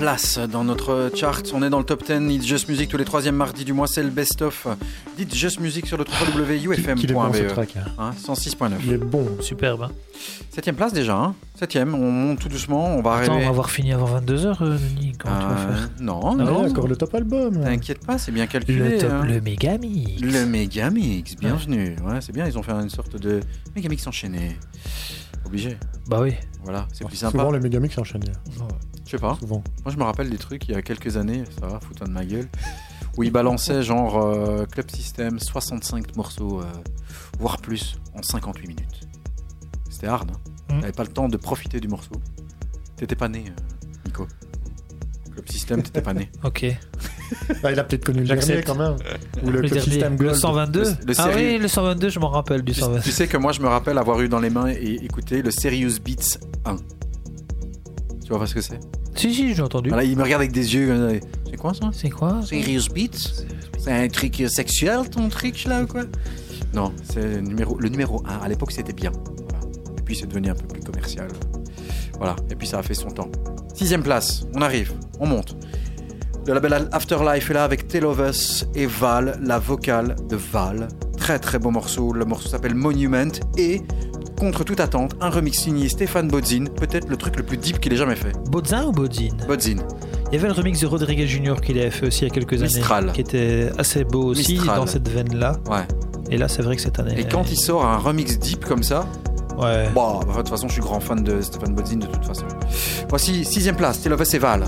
Place dans notre chart. On est dans le top 10 It's Just Music tous les troisièmes mardis du mois. C'est le best-of d'It's Just Music sur le www.ufm.be. Bon hein. Hein, 106.9. Il est bon. Superbe. hein. Septième place déjà. Hein. Septième. On monte tout doucement. On va Attends, on arriver. va avoir fini avant 22h, Denis. Comment tu vas Euh, faire Non, Ah non. Ouais, encore le top album. T'inquiète pas, c'est bien calculé. le, top, hein. le méga mix. Le Megamix, bienvenue. Ouais, c'est bien, ils ont fait une sorte de Megamix enchaîné. Obligé. Bah oui. Voilà, c'est plus sympa. Souvent, les mégamix s'enchaînent. Je sais pas. Souvent. Moi, je me rappelle des trucs il y a quelques années, ça va, fous-toi de ma gueule, où ils balançaient genre euh, Club System 65 morceaux, euh, voire plus, en 58 minutes. C'était hard, hein. Mm. T'avais pas le temps de profiter du morceau. T'étais pas né, euh, Nico. Club System, t'étais pas né. Ok. Ah, il a peut-être connu le dernier quand même. Ou le, Le, Club dernier, System le Gold. 122 Le- le Ah série- oui, le 122, je m'en rappelle du Tu, 122. tu sais que moi, je me rappelle avoir eu dans les mains et écouté le Serious Beats 1. Tu vois pas ce que c'est? Si, si, j'ai entendu. Voilà, il me regarde avec des yeux. ça. C'est quoi ça? C'est quoi? Serious Beats C'est un truc sexuel ton truc là ou quoi? Non, c'est le numéro, le numéro 1. À l'époque c'était bien. Voilà. Et puis c'est devenu un peu plus commercial. Voilà, et puis ça a fait son temps. Sixième place, on arrive, on monte. Le label Afterlife est là avec Tell of Us et Val, la vocale de Val. Très très beau morceau, le morceau s'appelle Monument et contre toute attente, un remix signé Stéphane Bodzin, peut-être le truc le plus deep qu'il ait jamais fait. Bodzin ou Bodzin Bodzin, Il y avait le remix de Rodriguez Junior qu'il avait fait aussi il y a quelques Mistral. années. Qui était assez beau aussi Mistral. dans cette veine-là. ouais. Et là, c'est vrai que cette année. Et quand il sort un remix deep comme ça, Ouais. Bah, de toute façon, je suis grand fan de Stéphane Bodzin de toute façon. Voici sixième place, Us et Val.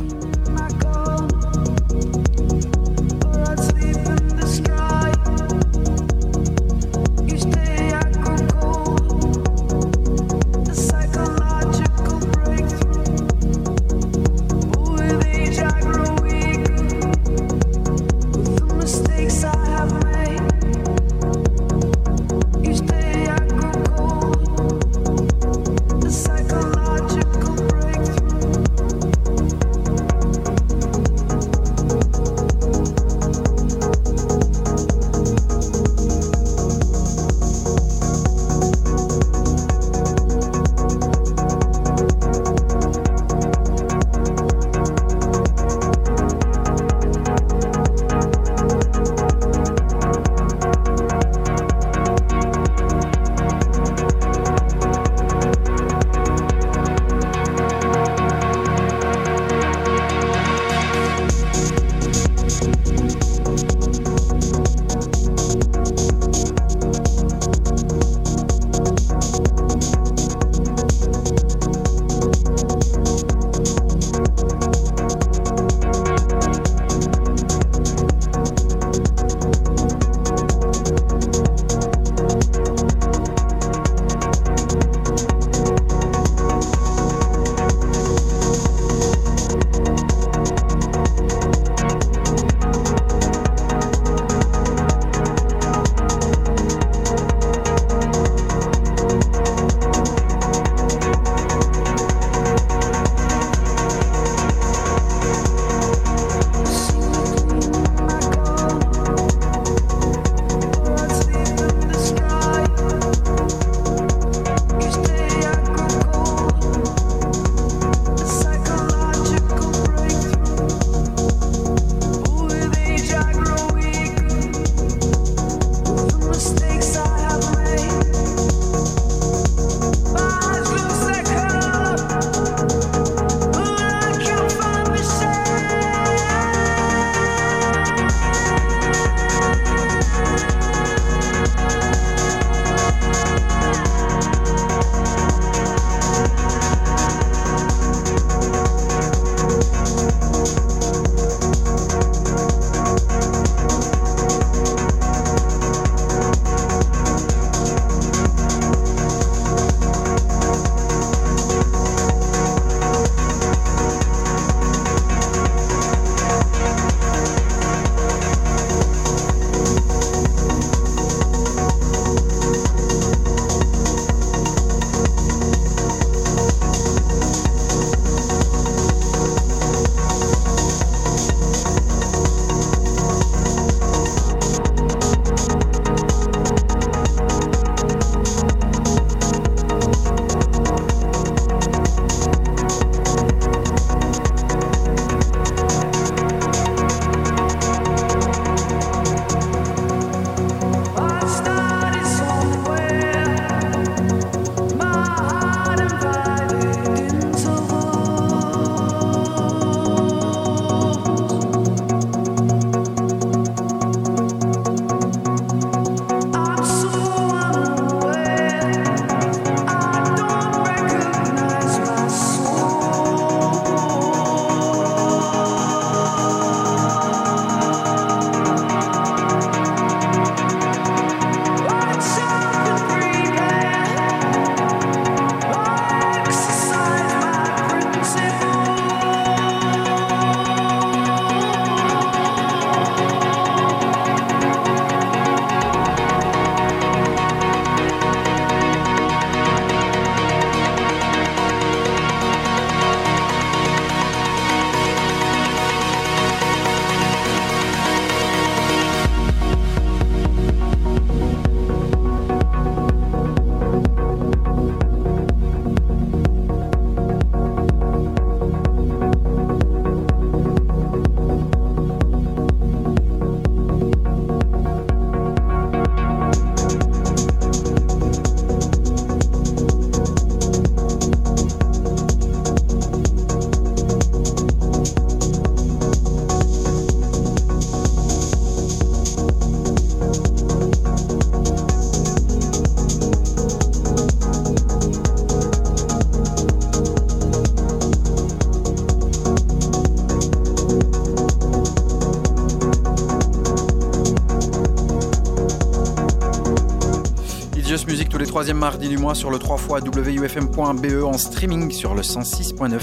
Troisième mardi du mois sur le 3 fois wufm.be en streaming sur le 106.9.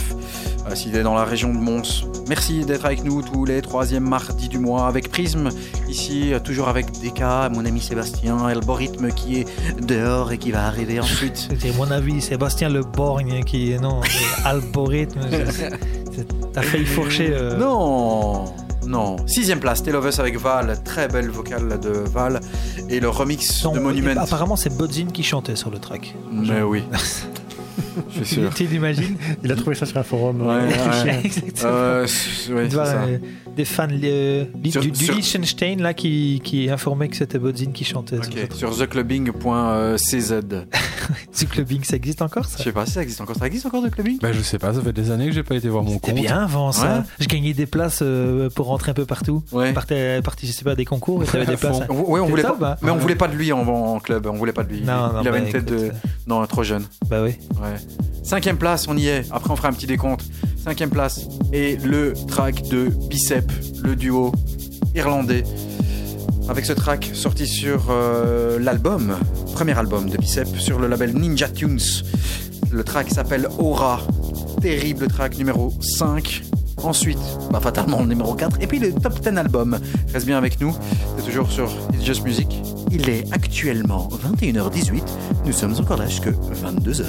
Euh, si tu es dans la région de Mons, merci d'être avec nous tous les troisièmes mardis du mois avec Prism. Ici, euh, toujours avec Deka, mon ami Sébastien, Algorithme qui est dehors et qui va arriver ensuite. C'était mon avis, Sébastien Le Borgne qui est non, c'est- T'as failli fourcher. euh, Non, non. Sixième place, of Us avec Val, très belle vocale de Val et le remix non, de Monument. Apparemment, c'est Bodzin qui chantait sur le track. Mais oui, je suis sûr. Tu l'imagines Il a trouvé ça sur un forum. Ouais, euh, ouais. Exactement. Euh, ouais, ça. euh, des fans euh, li- Sur- du, du sur- Liechtenstein là qui, qui informaient que c'était Bodzin qui chantait. sur theclubbing.cz. Du clubbing, ça existe encore ça Je sais pas si ça existe encore. Ça existe encore The Clubbing? Bah, je sais pas, ça fait des années que j'ai pas été voir mon C'était compte. bien avant ça. Ouais. Je gagnais des places euh, pour rentrer un peu partout. Ouais. Je partais participer à des concours et t'avais des places. hein. On- Ouais, on voulait ça pas, pas mais on voulait pas de lui en, en club. On voulait pas de lui. Non, non, il avait bah, une tête écoute, de. euh, Non, trop jeune. Bah oui. Ouais. Cinquième place, on y est. Après, on fera un petit décompte. Cinquième place et le track de Bicep, le duo irlandais. Avec ce track sorti sur euh, l'album, premier album de Bicep, sur le label Ninja Tunes. Le track s'appelle Aura. Terrible track numéro 5. Ensuite, bah, fatalement le numéro 4. Et puis le top 10 album. Reste bien avec nous. C'est toujours sur It's Just Music. Il est actuellement 21h18. Nous sommes encore là jusque 22h.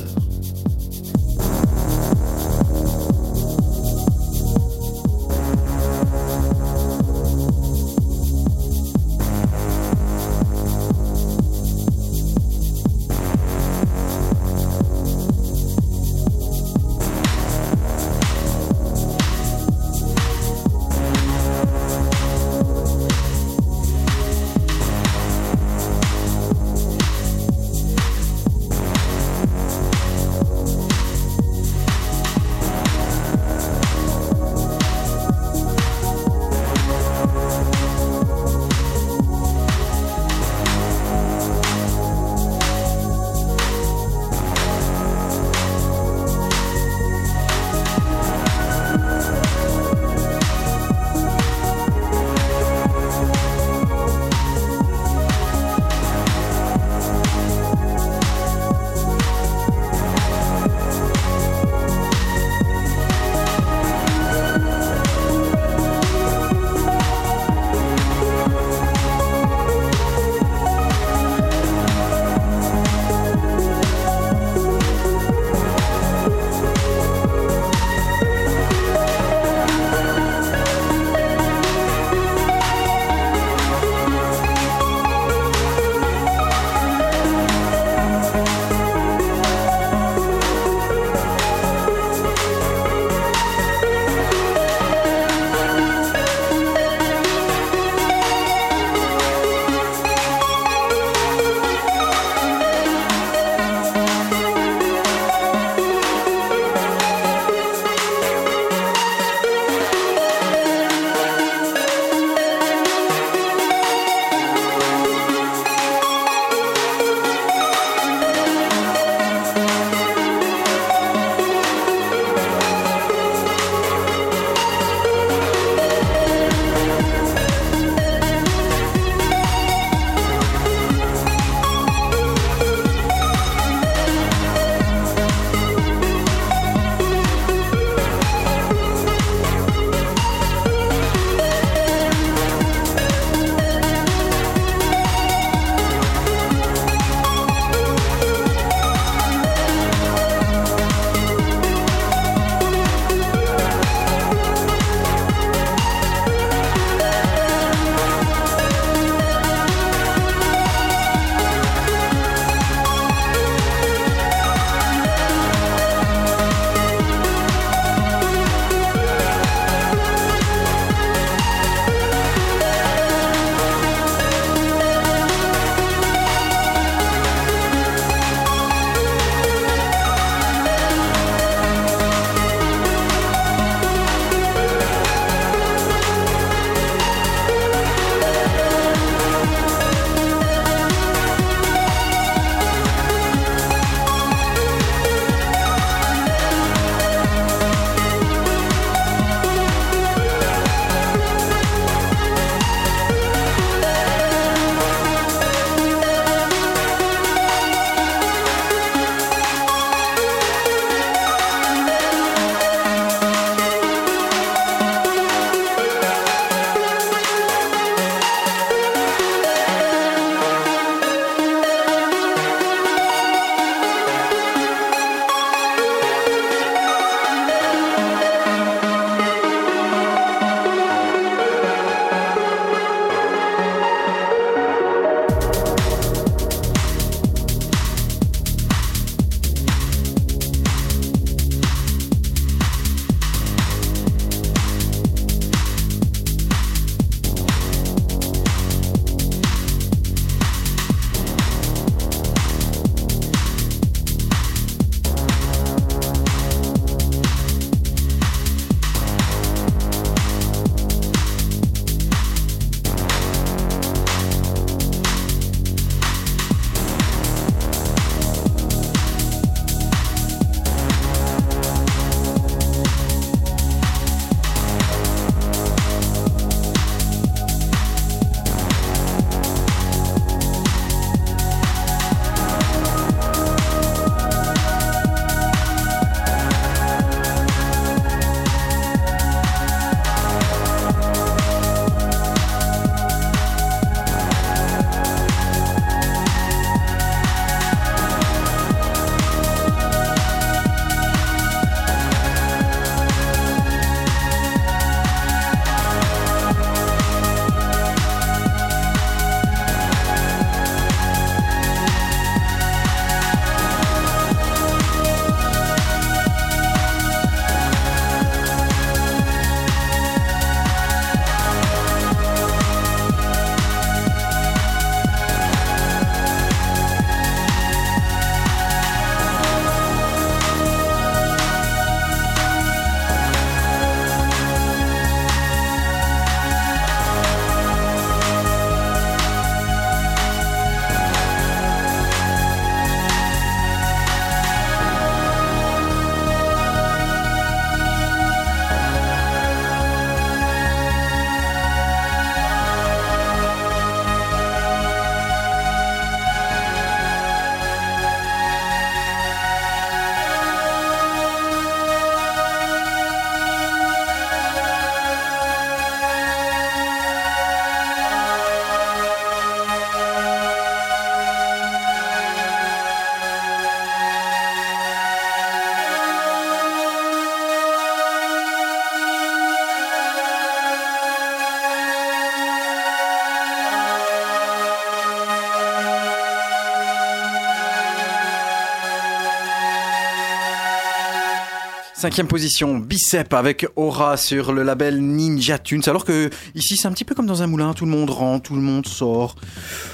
Cinquième position, Bicep avec Aura sur le label Ninja Tunes. Alors que ici, c'est un petit peu comme dans un moulin. Tout le monde rentre, tout le monde sort.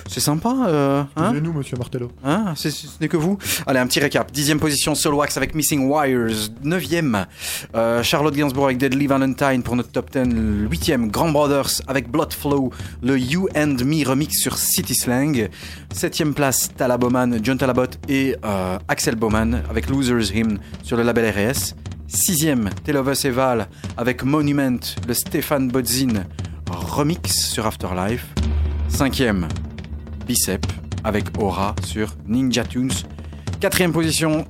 C'est sympa, euh, hein nous, monsieur Martello. Hein Ce n'est que vous Allez, un petit récap. Dixième position, Soulwax avec Missing Wires. Neuvième, euh, Charlotte Gainsbourg avec Deadly Valentine pour notre top 10. Huitième, Grand Brothers avec Blood Flow, le You and Me remix sur City Slang. Septième place, Tala Bowman, John Talabot et euh, Axel Bowman avec Losers Hymn sur le label RS. Sixième, Tell of Us et Val avec Monument, le Stéphane Bodzin remix sur Afterlife. Cinquième, Bicep avec Aura sur Ninja Tunes. Quatrième position,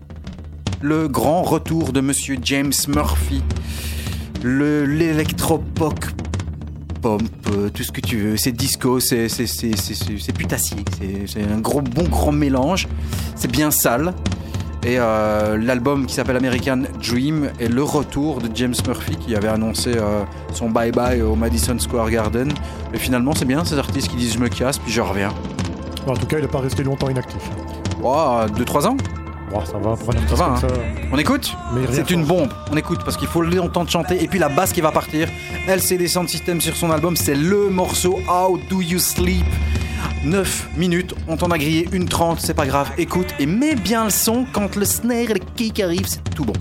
le grand retour de Monsieur James Murphy. Le l'électropop pompe, tout ce que tu veux. C'est disco, c'est putassier. C'est un gros bon grand mélange. C'est bien sale. Et euh, l'album qui s'appelle American Dream est le retour de James Murphy qui avait annoncé euh, son bye bye au Madison Square Garden. Mais finalement, c'est bien ces artistes qui disent je me casse puis je reviens. En tout cas, il n'est pas resté longtemps inactif. Oh, 2-3 ans? Ça va, Ça va, hein. ça. On écoute? C'est une bombe. On écoute parce qu'il faut longtemps de chanter. Et puis la basse qui va partir. LCD Sound System sur son album, c'est le morceau How Do You Sleep? 9 minutes, on t'en a grillé une 30, c'est pas grave. Écoute et mets bien le son quand le snare et le kick arrivent, c'est tout bon.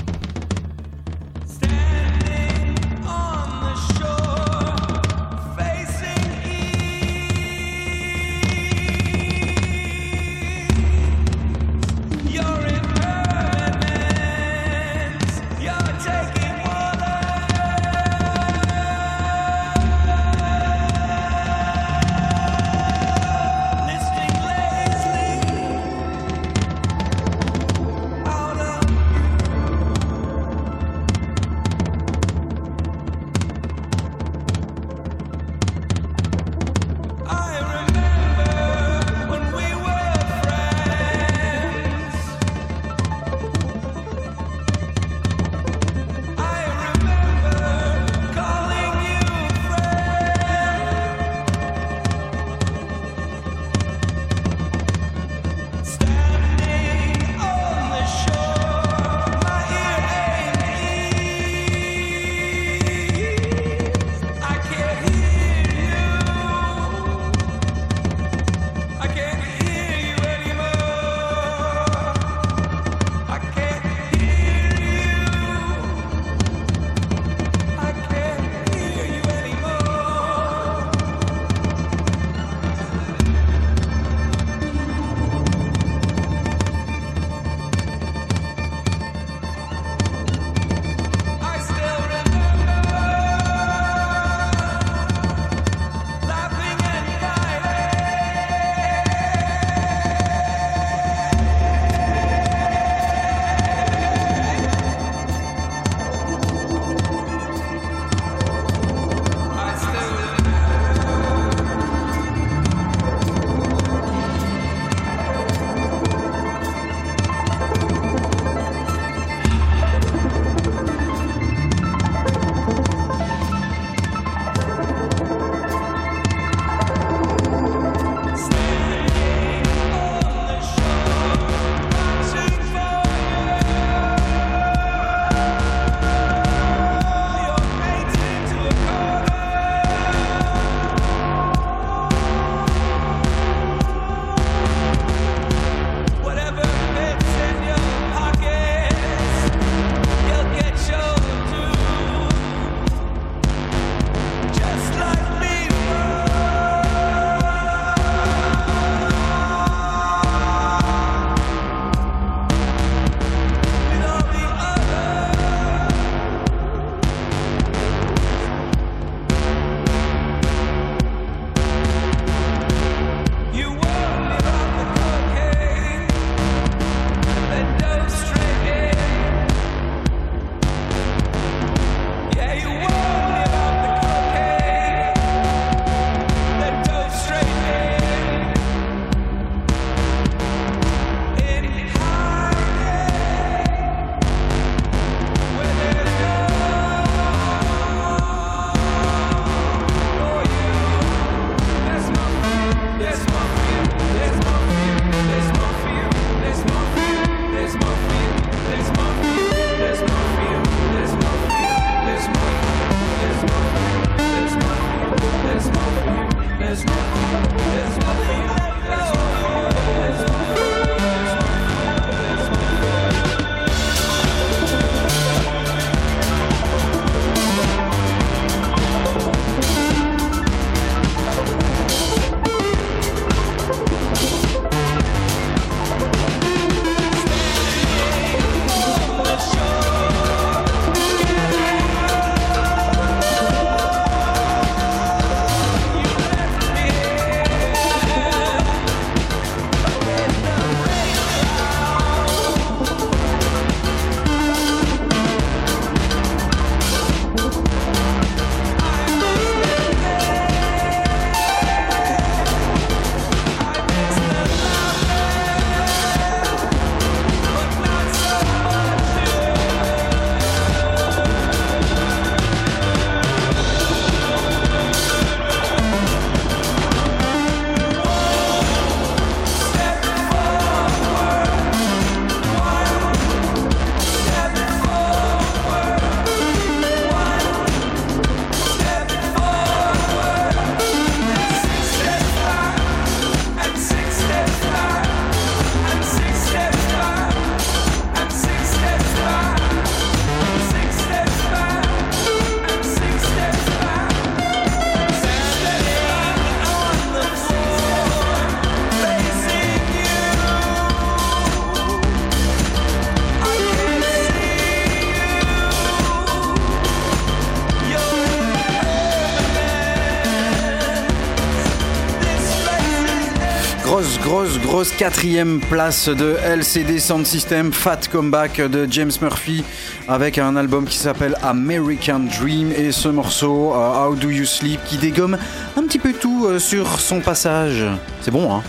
Grosse, grosse, quatrième place de LCD Sound System, Fat Comeback de James Murphy, avec un album qui s'appelle American Dream et ce morceau, euh, How Do You Sleep, qui dégomme un petit peu tout euh, sur son passage. C'est bon, hein?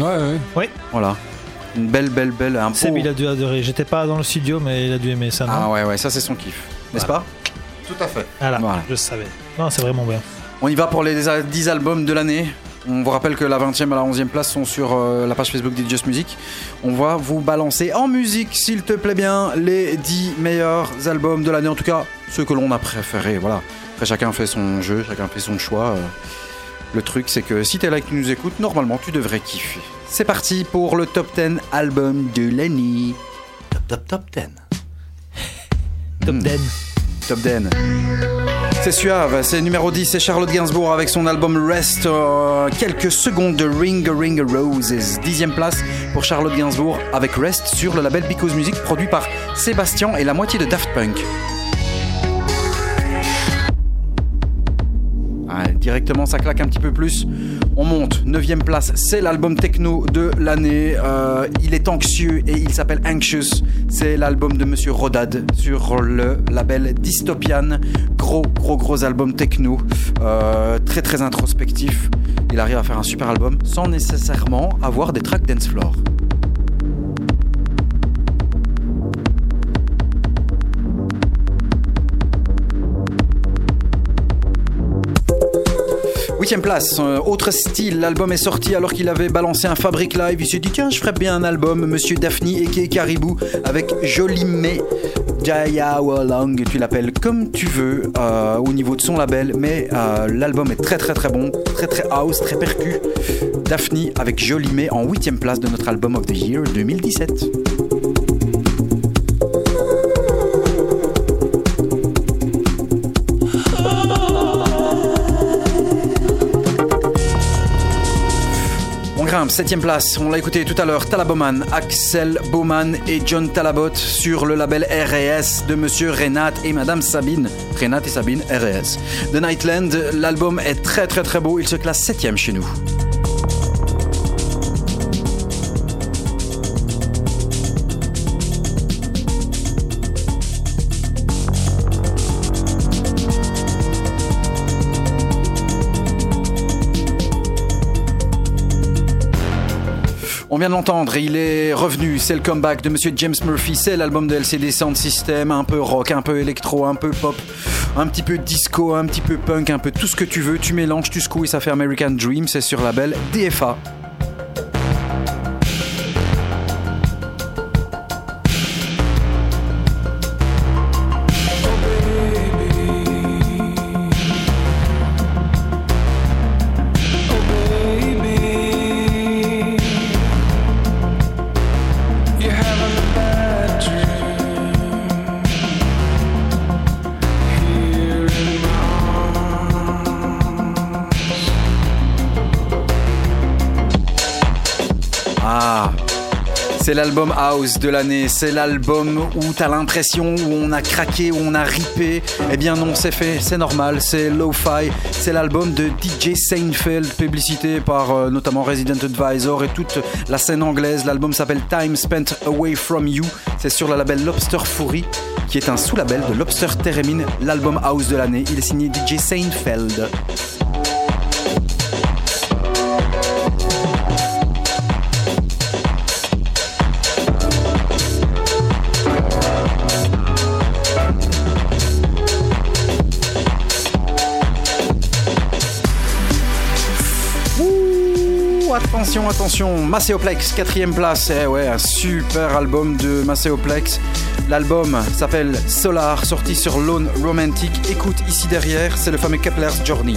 Ouais, ouais. Voilà. Une belle, belle, belle. Un Seb, beau- il a dû adorer. J'étais pas dans le studio, mais il a dû aimer ça. non? Ah ouais, ouais, ça c'est son kiff. N'est-ce pas? Tout à fait. Voilà, Voilà. je savais. Non, c'est vraiment bien. On y va pour les 10 albums de l'année. On vous rappelle que la 20e et la 11e place sont sur euh, la page Facebook de Just Music. On va vous balancer en musique, s'il te plaît bien, les 10 meilleurs albums de l'année. En tout cas, ceux que l'on a préférés. Voilà. Après, chacun fait son jeu, chacun fait son choix. Euh, Le truc, c'est que si t'es là et que tu nous écoutes, normalement, tu devrais kiffer. C'est parti pour le top 10 album de l'année. Top, top, top 10. Top Hmm. 10. Top 10. C'est suave, c'est numéro 10, c'est Charlotte Gainsbourg avec son album Rest, euh, quelques secondes de Ring Ring Roses. Dixième place pour Charlotte Gainsbourg avec Rest sur le label Because Music produit par Sébastien et la moitié de Daft Punk. Directement, ça claque un petit peu plus. On monte. Neuvième place, c'est l'album techno de l'année. Euh, il est anxieux et il s'appelle Anxious. C'est l'album de Monsieur Rodad sur le label Dystopian. Gros, gros, gros album techno. Euh, très, très introspectif. Il arrive à faire un super album sans nécessairement avoir des tracks dance floor. Huitième place, autre style, l'album est sorti alors qu'il avait balancé un Fabric Live. Il s'est dit tiens je ferais bien un album, Monsieur Daphne et Caribou avec Jolie May. Jaya Walang, tu l'appelles comme tu veux euh, au niveau de son label, mais euh, l'album est très très très bon, très très house, très percu. Daphne avec Jolie May en huitième place de notre album of the year 2017. Septième place, on l'a écouté tout à l'heure, Talaboman, Axel Bowman et John Talabot sur le label RS de Monsieur Renat et Madame Sabine. Renat et Sabine, RS. The Nightland, l'album est très très très beau, il se classe septième chez nous. On vient de l'entendre, il est revenu, c'est le comeback de Monsieur James Murphy, c'est l'album de LCD Sound System, un peu rock, un peu électro, un peu pop, un petit peu disco, un petit peu punk, un peu tout ce que tu veux, tu mélanges, tu secoues et ça fait American Dream, c'est sur la label DFA. C'est l'album House de l'année. C'est l'album où t'as l'impression où on a craqué, où on a ripé. Eh bien non, c'est fait, c'est normal, c'est lo-fi. C'est l'album de DJ Seinfeld, publicité par euh, notamment Resident Advisor et toute la scène anglaise. L'album s'appelle Time Spent Away From You. C'est sur le label Lobster Fury, qui est un sous-label de Lobster Theremin, l'album House de l'année. Il est signé DJ Seinfeld. Attention, attention, Macéoplex, quatrième place. Eh ouais, un super album de Macéoplex. L'album s'appelle Solar, sorti sur Lone Romantic. Écoute ici derrière, c'est le fameux Kepler's Journey.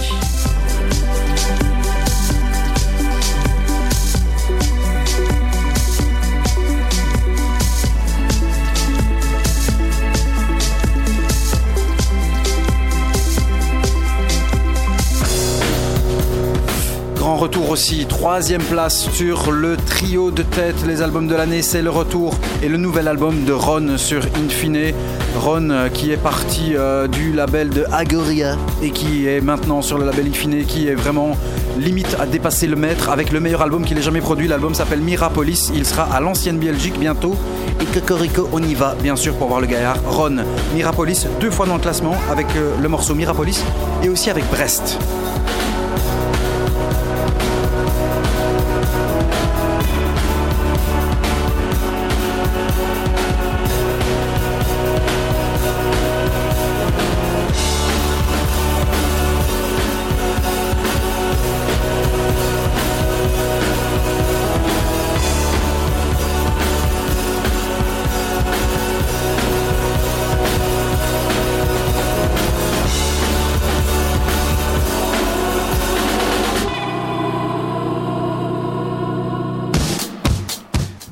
Retour aussi, troisième place sur le trio de tête, les albums de l'année, c'est le retour et le nouvel album de Ron sur Infine. Ron euh, qui est parti euh, du label de Agoria et qui est maintenant sur le label Infine qui est vraiment limite à dépasser le maître avec le meilleur album qu'il ait jamais produit. L'album s'appelle Mirapolis. Il sera à l'ancienne Belgique bientôt. Et Cocorico, on y va bien sûr pour voir le gaillard. Ron, Mirapolis, deux fois dans le classement avec euh, le morceau Mirapolis et aussi avec Brest.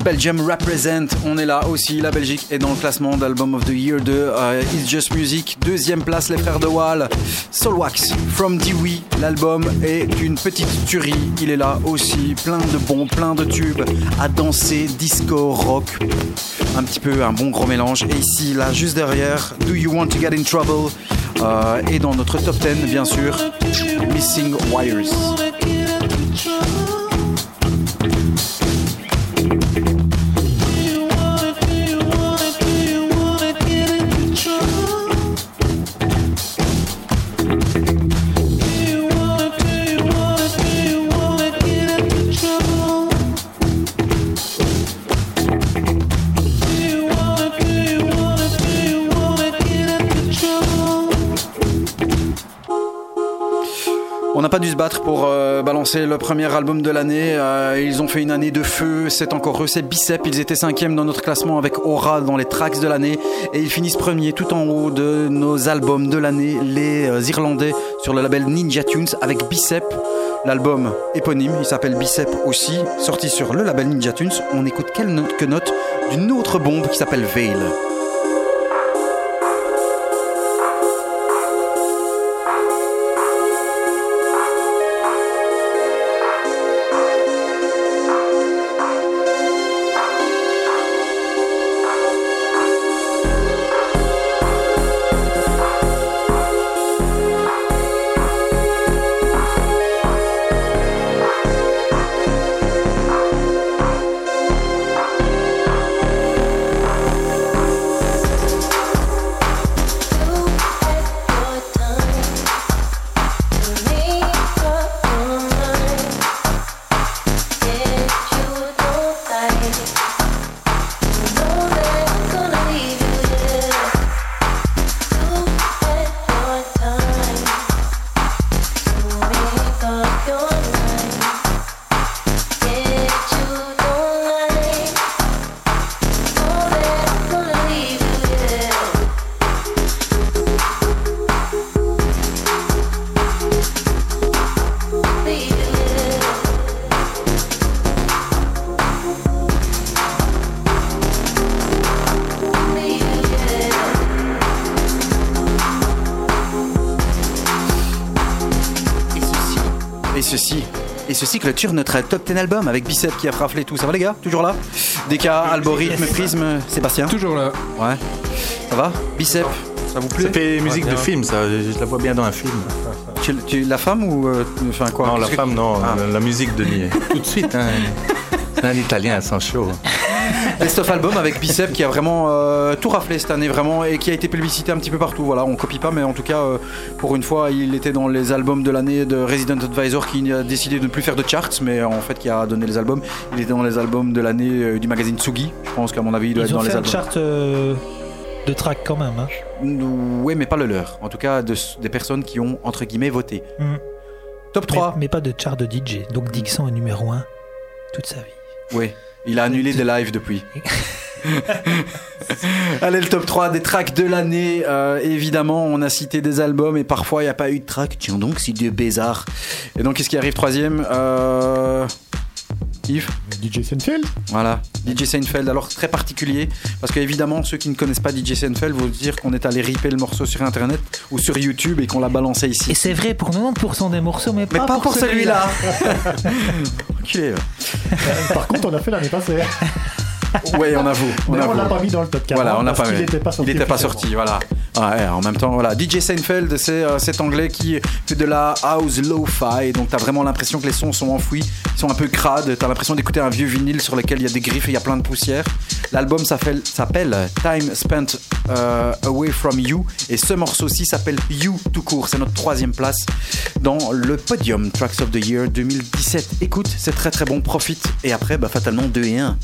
Belgium Represent, on est là aussi. La Belgique est dans le classement d'Album of the Year de euh, It's Just Music. Deuxième place, les frères de Wall. Soulwax, From Dewey. L'album est une petite tuerie. Il est là aussi, plein de bons, plein de tubes à danser, disco, rock. Un petit peu un bon gros mélange. Et ici, là, juste derrière, Do You Want to Get in Trouble Euh, Et dans notre top 10, bien sûr, Missing Wires. Balancer le premier album de l'année. Euh, ils ont fait une année de feu. C'est encore eux, c'est Bicep. Ils étaient cinquième dans notre classement avec Aura dans les tracks de l'année. Et ils finissent premier tout en haut de nos albums de l'année, les euh, Irlandais, sur le label Ninja Tunes avec Bicep. L'album éponyme, il s'appelle Bicep aussi, sorti sur le label Ninja Tunes. On écoute quelques notes d'une autre bombe qui s'appelle Veil. Clôture notre top 10 album avec Bicep qui a raflé tout. Ça va les gars? Toujours là? DK, Algorithme, Prisme, Sébastien? Toujours là. Ouais. Ça va? Bicep Ça vous plaît? Ça fait musique de film, ça. Je la vois bien dans un film. tu, tu- La femme ou. euh, Enfin quoi? Non, la femme, non. Ah. La, la musique de Nier. Tout de suite. Hein. C'est un Italien, sans chaud. Best of album avec Bicep qui a vraiment euh, tout raflé cette année vraiment et qui a été publicité un petit peu partout. Voilà, on copie pas, mais en tout cas, euh, pour une fois, il était dans les albums de l'année de Resident Advisor qui a décidé de ne plus faire de charts, mais en fait qui a donné les albums. Il était dans les albums de l'année euh, du magazine Tsugi. Je pense qu'à mon avis, il doit Ils être ont dans les fait un albums. chart euh, de track quand même. Hein. Oui, mais pas le leur. En tout cas, de- des personnes qui ont entre guillemets voté. Mm. Top Mais, 3. mais pas de chart de DJ. Donc Dixon est numéro 1 toute sa vie. Oui, il a annulé des lives depuis. Allez, le top 3 des tracks de l'année. Euh, évidemment, on a cité des albums et parfois il n'y a pas eu de track. Tiens donc, c'est de bizarre. Et donc, qu'est-ce qui arrive troisième? Euh... Yves DJ Seinfeld Voilà, DJ Seinfeld. Alors, très particulier parce qu'évidemment, ceux qui ne connaissent pas DJ Seinfeld vont dire qu'on est allé ripper le morceau sur internet ou sur YouTube et qu'on l'a balancé ici. Et c'est vrai pour 90% des morceaux, mais, Mais pas, pour celui-là. Enculé, va. Par contre, on a fait l'année passée. Ouais, on avoue. On Mais on avoue. l'a pas mis dans le top 40. Voilà, on l'a pas mis. n'était pas sorti. Il n'était pas sorti, voilà. Ouais, en même temps, voilà. DJ Seinfeld, c'est euh, cet anglais qui fait de la house lo-fi. Donc, t'as vraiment l'impression que les sons sont enfouis, ils sont un peu crades. T'as l'impression d'écouter un vieux vinyle sur lequel il y a des griffes et il y a plein de poussière. L'album s'appelle s'appelle Time Spent euh, Away From You. Et ce morceau-ci s'appelle You tout court. C'est notre troisième place dans le podium Tracks of the Year 2017. Écoute, c'est très très bon. Profite. Et après, bah, fatalement, 2 et 1.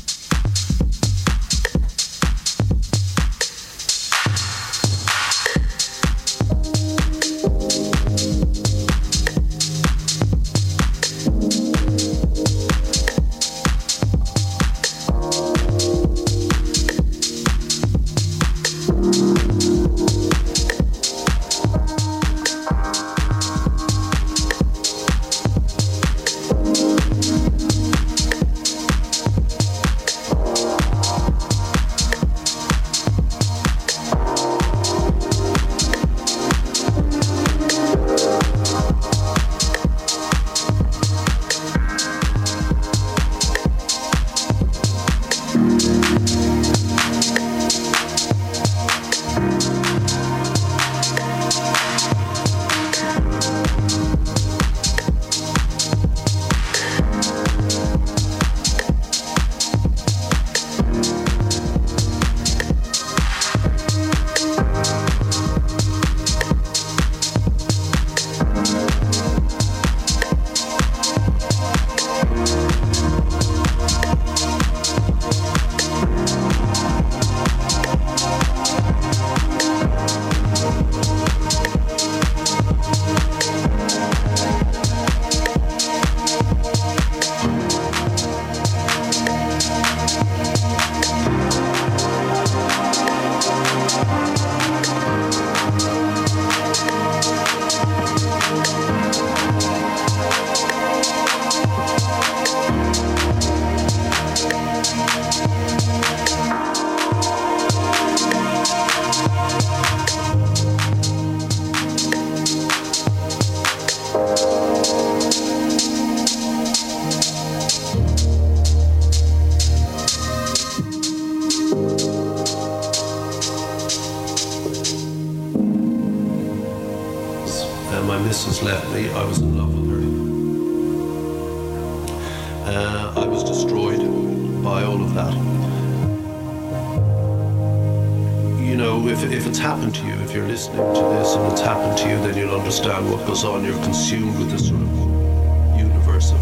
Understand what goes on. You're consumed with this sort of universe of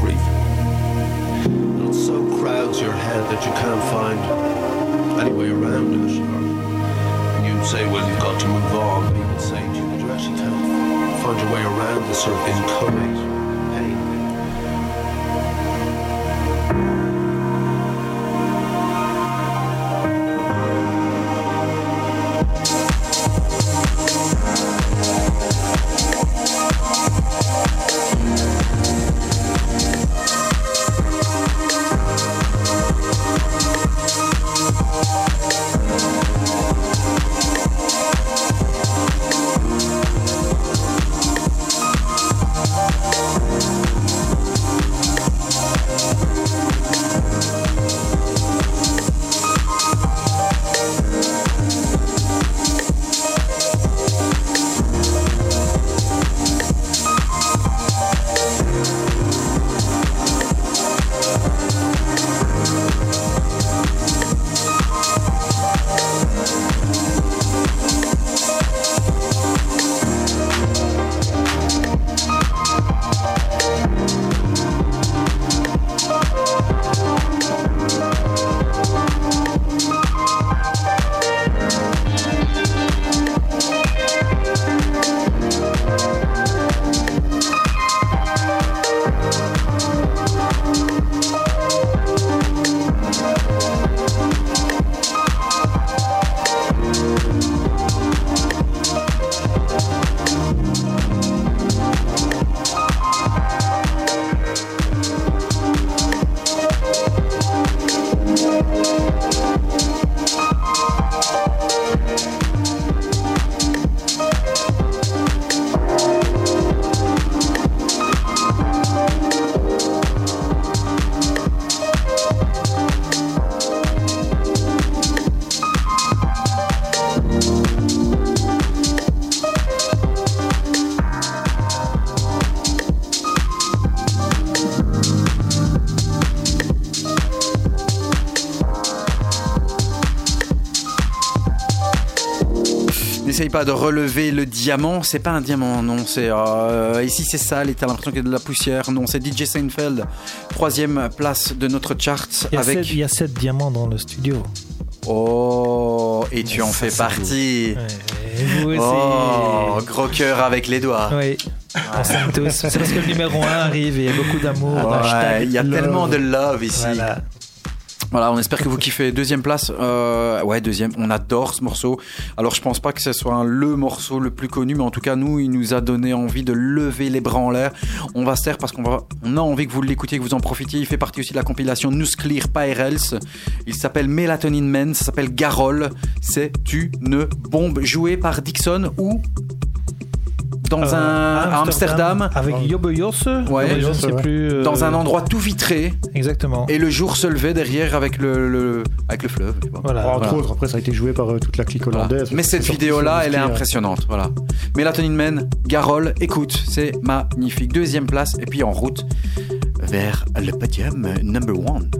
grief. And it so crowds your head that you can't find any way around it. Or you say, well, you've got to move on. But he would say to you that you actually can't find your way around this sort of incoming pas de relever le diamant. C'est pas un diamant, non. C'est euh, ici c'est sale et t'as l'impression qu'il y a de la poussière. Non, c'est DJ Seinfeld, troisième place de notre chart Il y, a avec. sept, il y a sept diamants dans le studio. Oh, et tu en fais partie. Ouais. Oh, gros cœur avec les doigts. Oui, tous. C'est parce que le numéro 1 arrive et il y a beaucoup d'amour. Ouais, il y a love. tellement de love ici. Voilà. Voilà, on espère que vous kiffez. Deuxième place, euh, ouais, deuxième. On adore ce morceau. Alors, je pense pas que ce soit un- le morceau le plus connu, mais en tout cas, nous, il nous a donné envie de lever les bras en l'air. On va se taire parce qu'on va, on a envie que vous l'écoutiez, que vous en profitiez. Il fait partie aussi de la compilation Nuclear Pyrels. Il s'appelle Melatonin Man, ça s'appelle Garol. C'est une bombe jouée par Dixon ou dans Euh, un à Amsterdam, Avec. Ouais. sais Ouais. plus. euh, dans un endroit tout vitré, Exactement. et le jour se levait derrière avec le, le- avec le fleuve. tu vois. Voilà. Entre Voilà. autres, après, ça a été joué par euh, toute la clique Voilà. hollandaise. Mais cette vidéo-là, elle est euh, impressionnante. Voilà. Melatonin Man, Garol, écoute, c'est magnifique. Deuxième place, et puis en route vers le podium number one.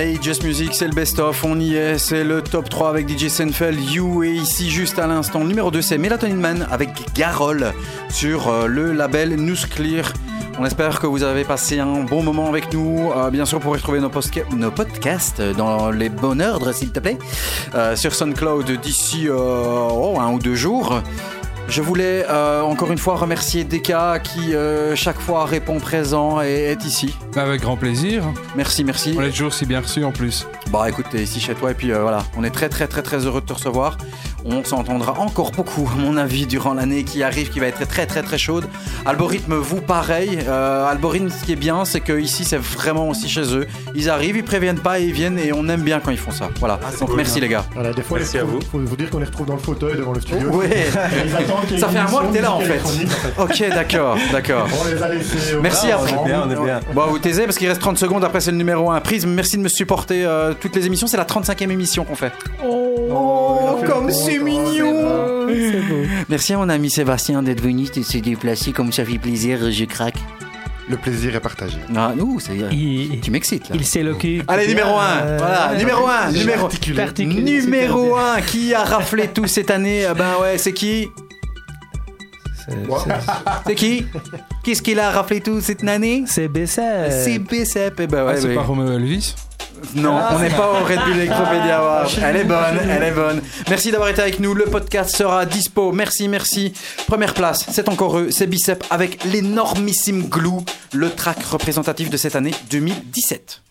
Allez, Just Music, c'est le best-of, on y est, c'est le top 3 avec DJ Senfeld, You, et ici, juste à l'instant, numéro 2, c'est Melatonin Man avec Garol sur euh, le label Nuclear. On espère que vous avez passé un bon moment avec nous. Euh, bien sûr, vous pourrez retrouver nos, podcasts dans les bons ordres, s'il te plaît, euh, sur SoundCloud d'ici oh, un ou deux jours. Je voulais euh, encore une fois remercier Deka qui euh, chaque fois répond présent et est ici. Avec grand plaisir. Merci, merci. On est toujours si bien reçus en plus. Bah écoute, t'es ici chez toi et puis euh, voilà, on est très très très très heureux de te recevoir. On s'entendra encore beaucoup, à mon avis, durant l'année qui arrive, qui va être très très très chaude. Algorithme, vous pareil. Euh, Algorithme, ce qui est bien, c'est que ici c'est vraiment aussi chez eux. Ils arrivent, ils préviennent pas et ils viennent et on aime bien quand ils font ça. Voilà. Donc merci les gars. Voilà, des fois, Merci à vous. Faut vous dire qu'on les retrouve dans le fauteuil devant le studio. Ouais. Ils Ça fait un mois que t'es là en fait. en fait. Ok, d'accord, d'accord. On les a laissés au Merci à vous. on est bien, on est bien. Bon, vous taisez parce qu'il reste 30 secondes. Après, c'est le numéro 1 Prisme. Merci de me supporter euh, toutes les émissions. C'est la 35e émission qu'on fait. Oh, comme c'est mignon Merci à mon ami Sébastien d'être venu de se déplacer. Comme ça fait plaisir, je craque. Le plaisir est partagé. Ah, nous, c'est Il, Tu m'excites là. il cul. Allez, numéro 1 Euh, Voilà, numéro 1 Numéro, Particulier. numéro 1 Qui a raflé tout cette année? Ah Ben ouais, c'est qui? C'est qui? Qu'est-ce qu'il a raflé tout cette année? C'est BC. C'est BCP. Eh ben ouais, Ah, c'est ouais. pas Romeo Elvis? Non, on n'est pas au Red Bull Electropédia Award. Elle est bonne, elle est bonne. Merci d'avoir été avec nous. Le podcast sera dispo. Merci, merci. Première place, c'est encore eux, c'est Bicep avec l'énormissime Glue, le track représentatif de cette année 2017.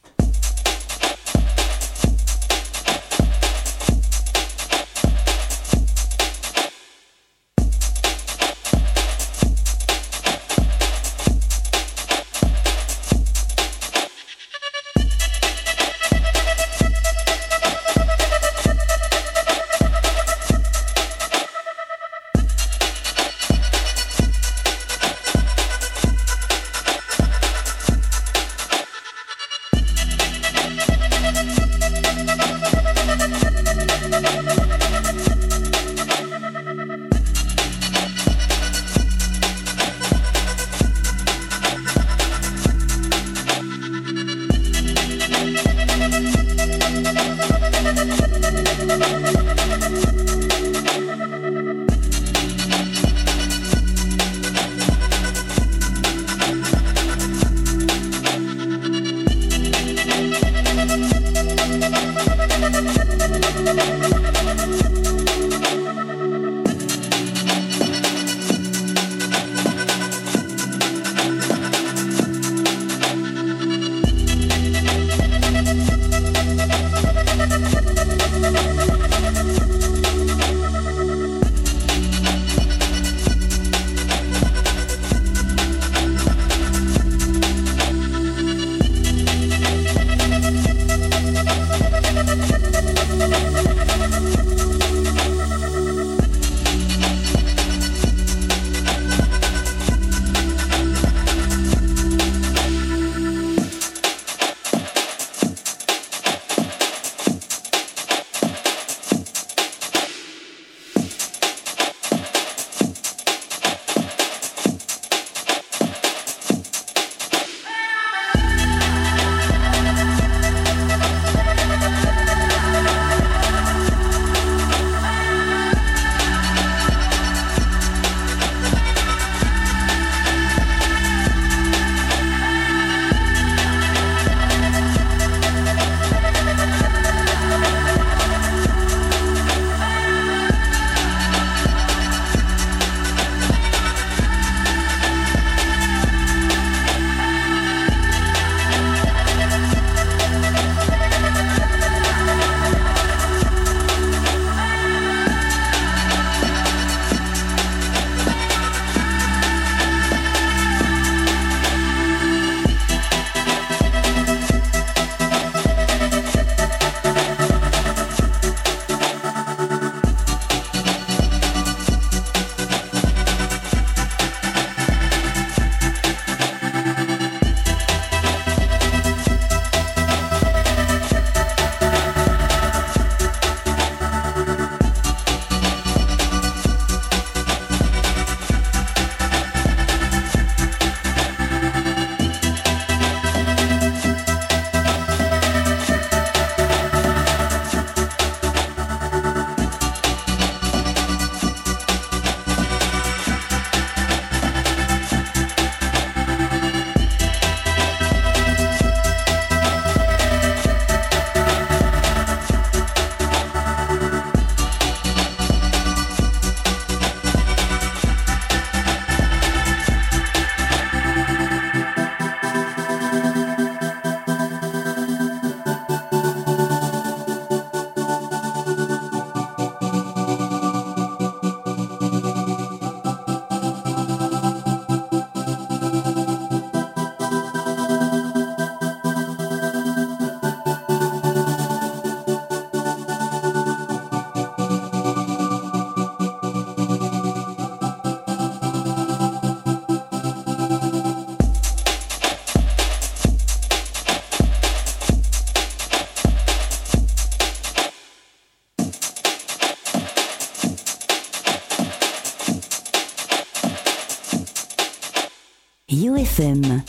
106.9.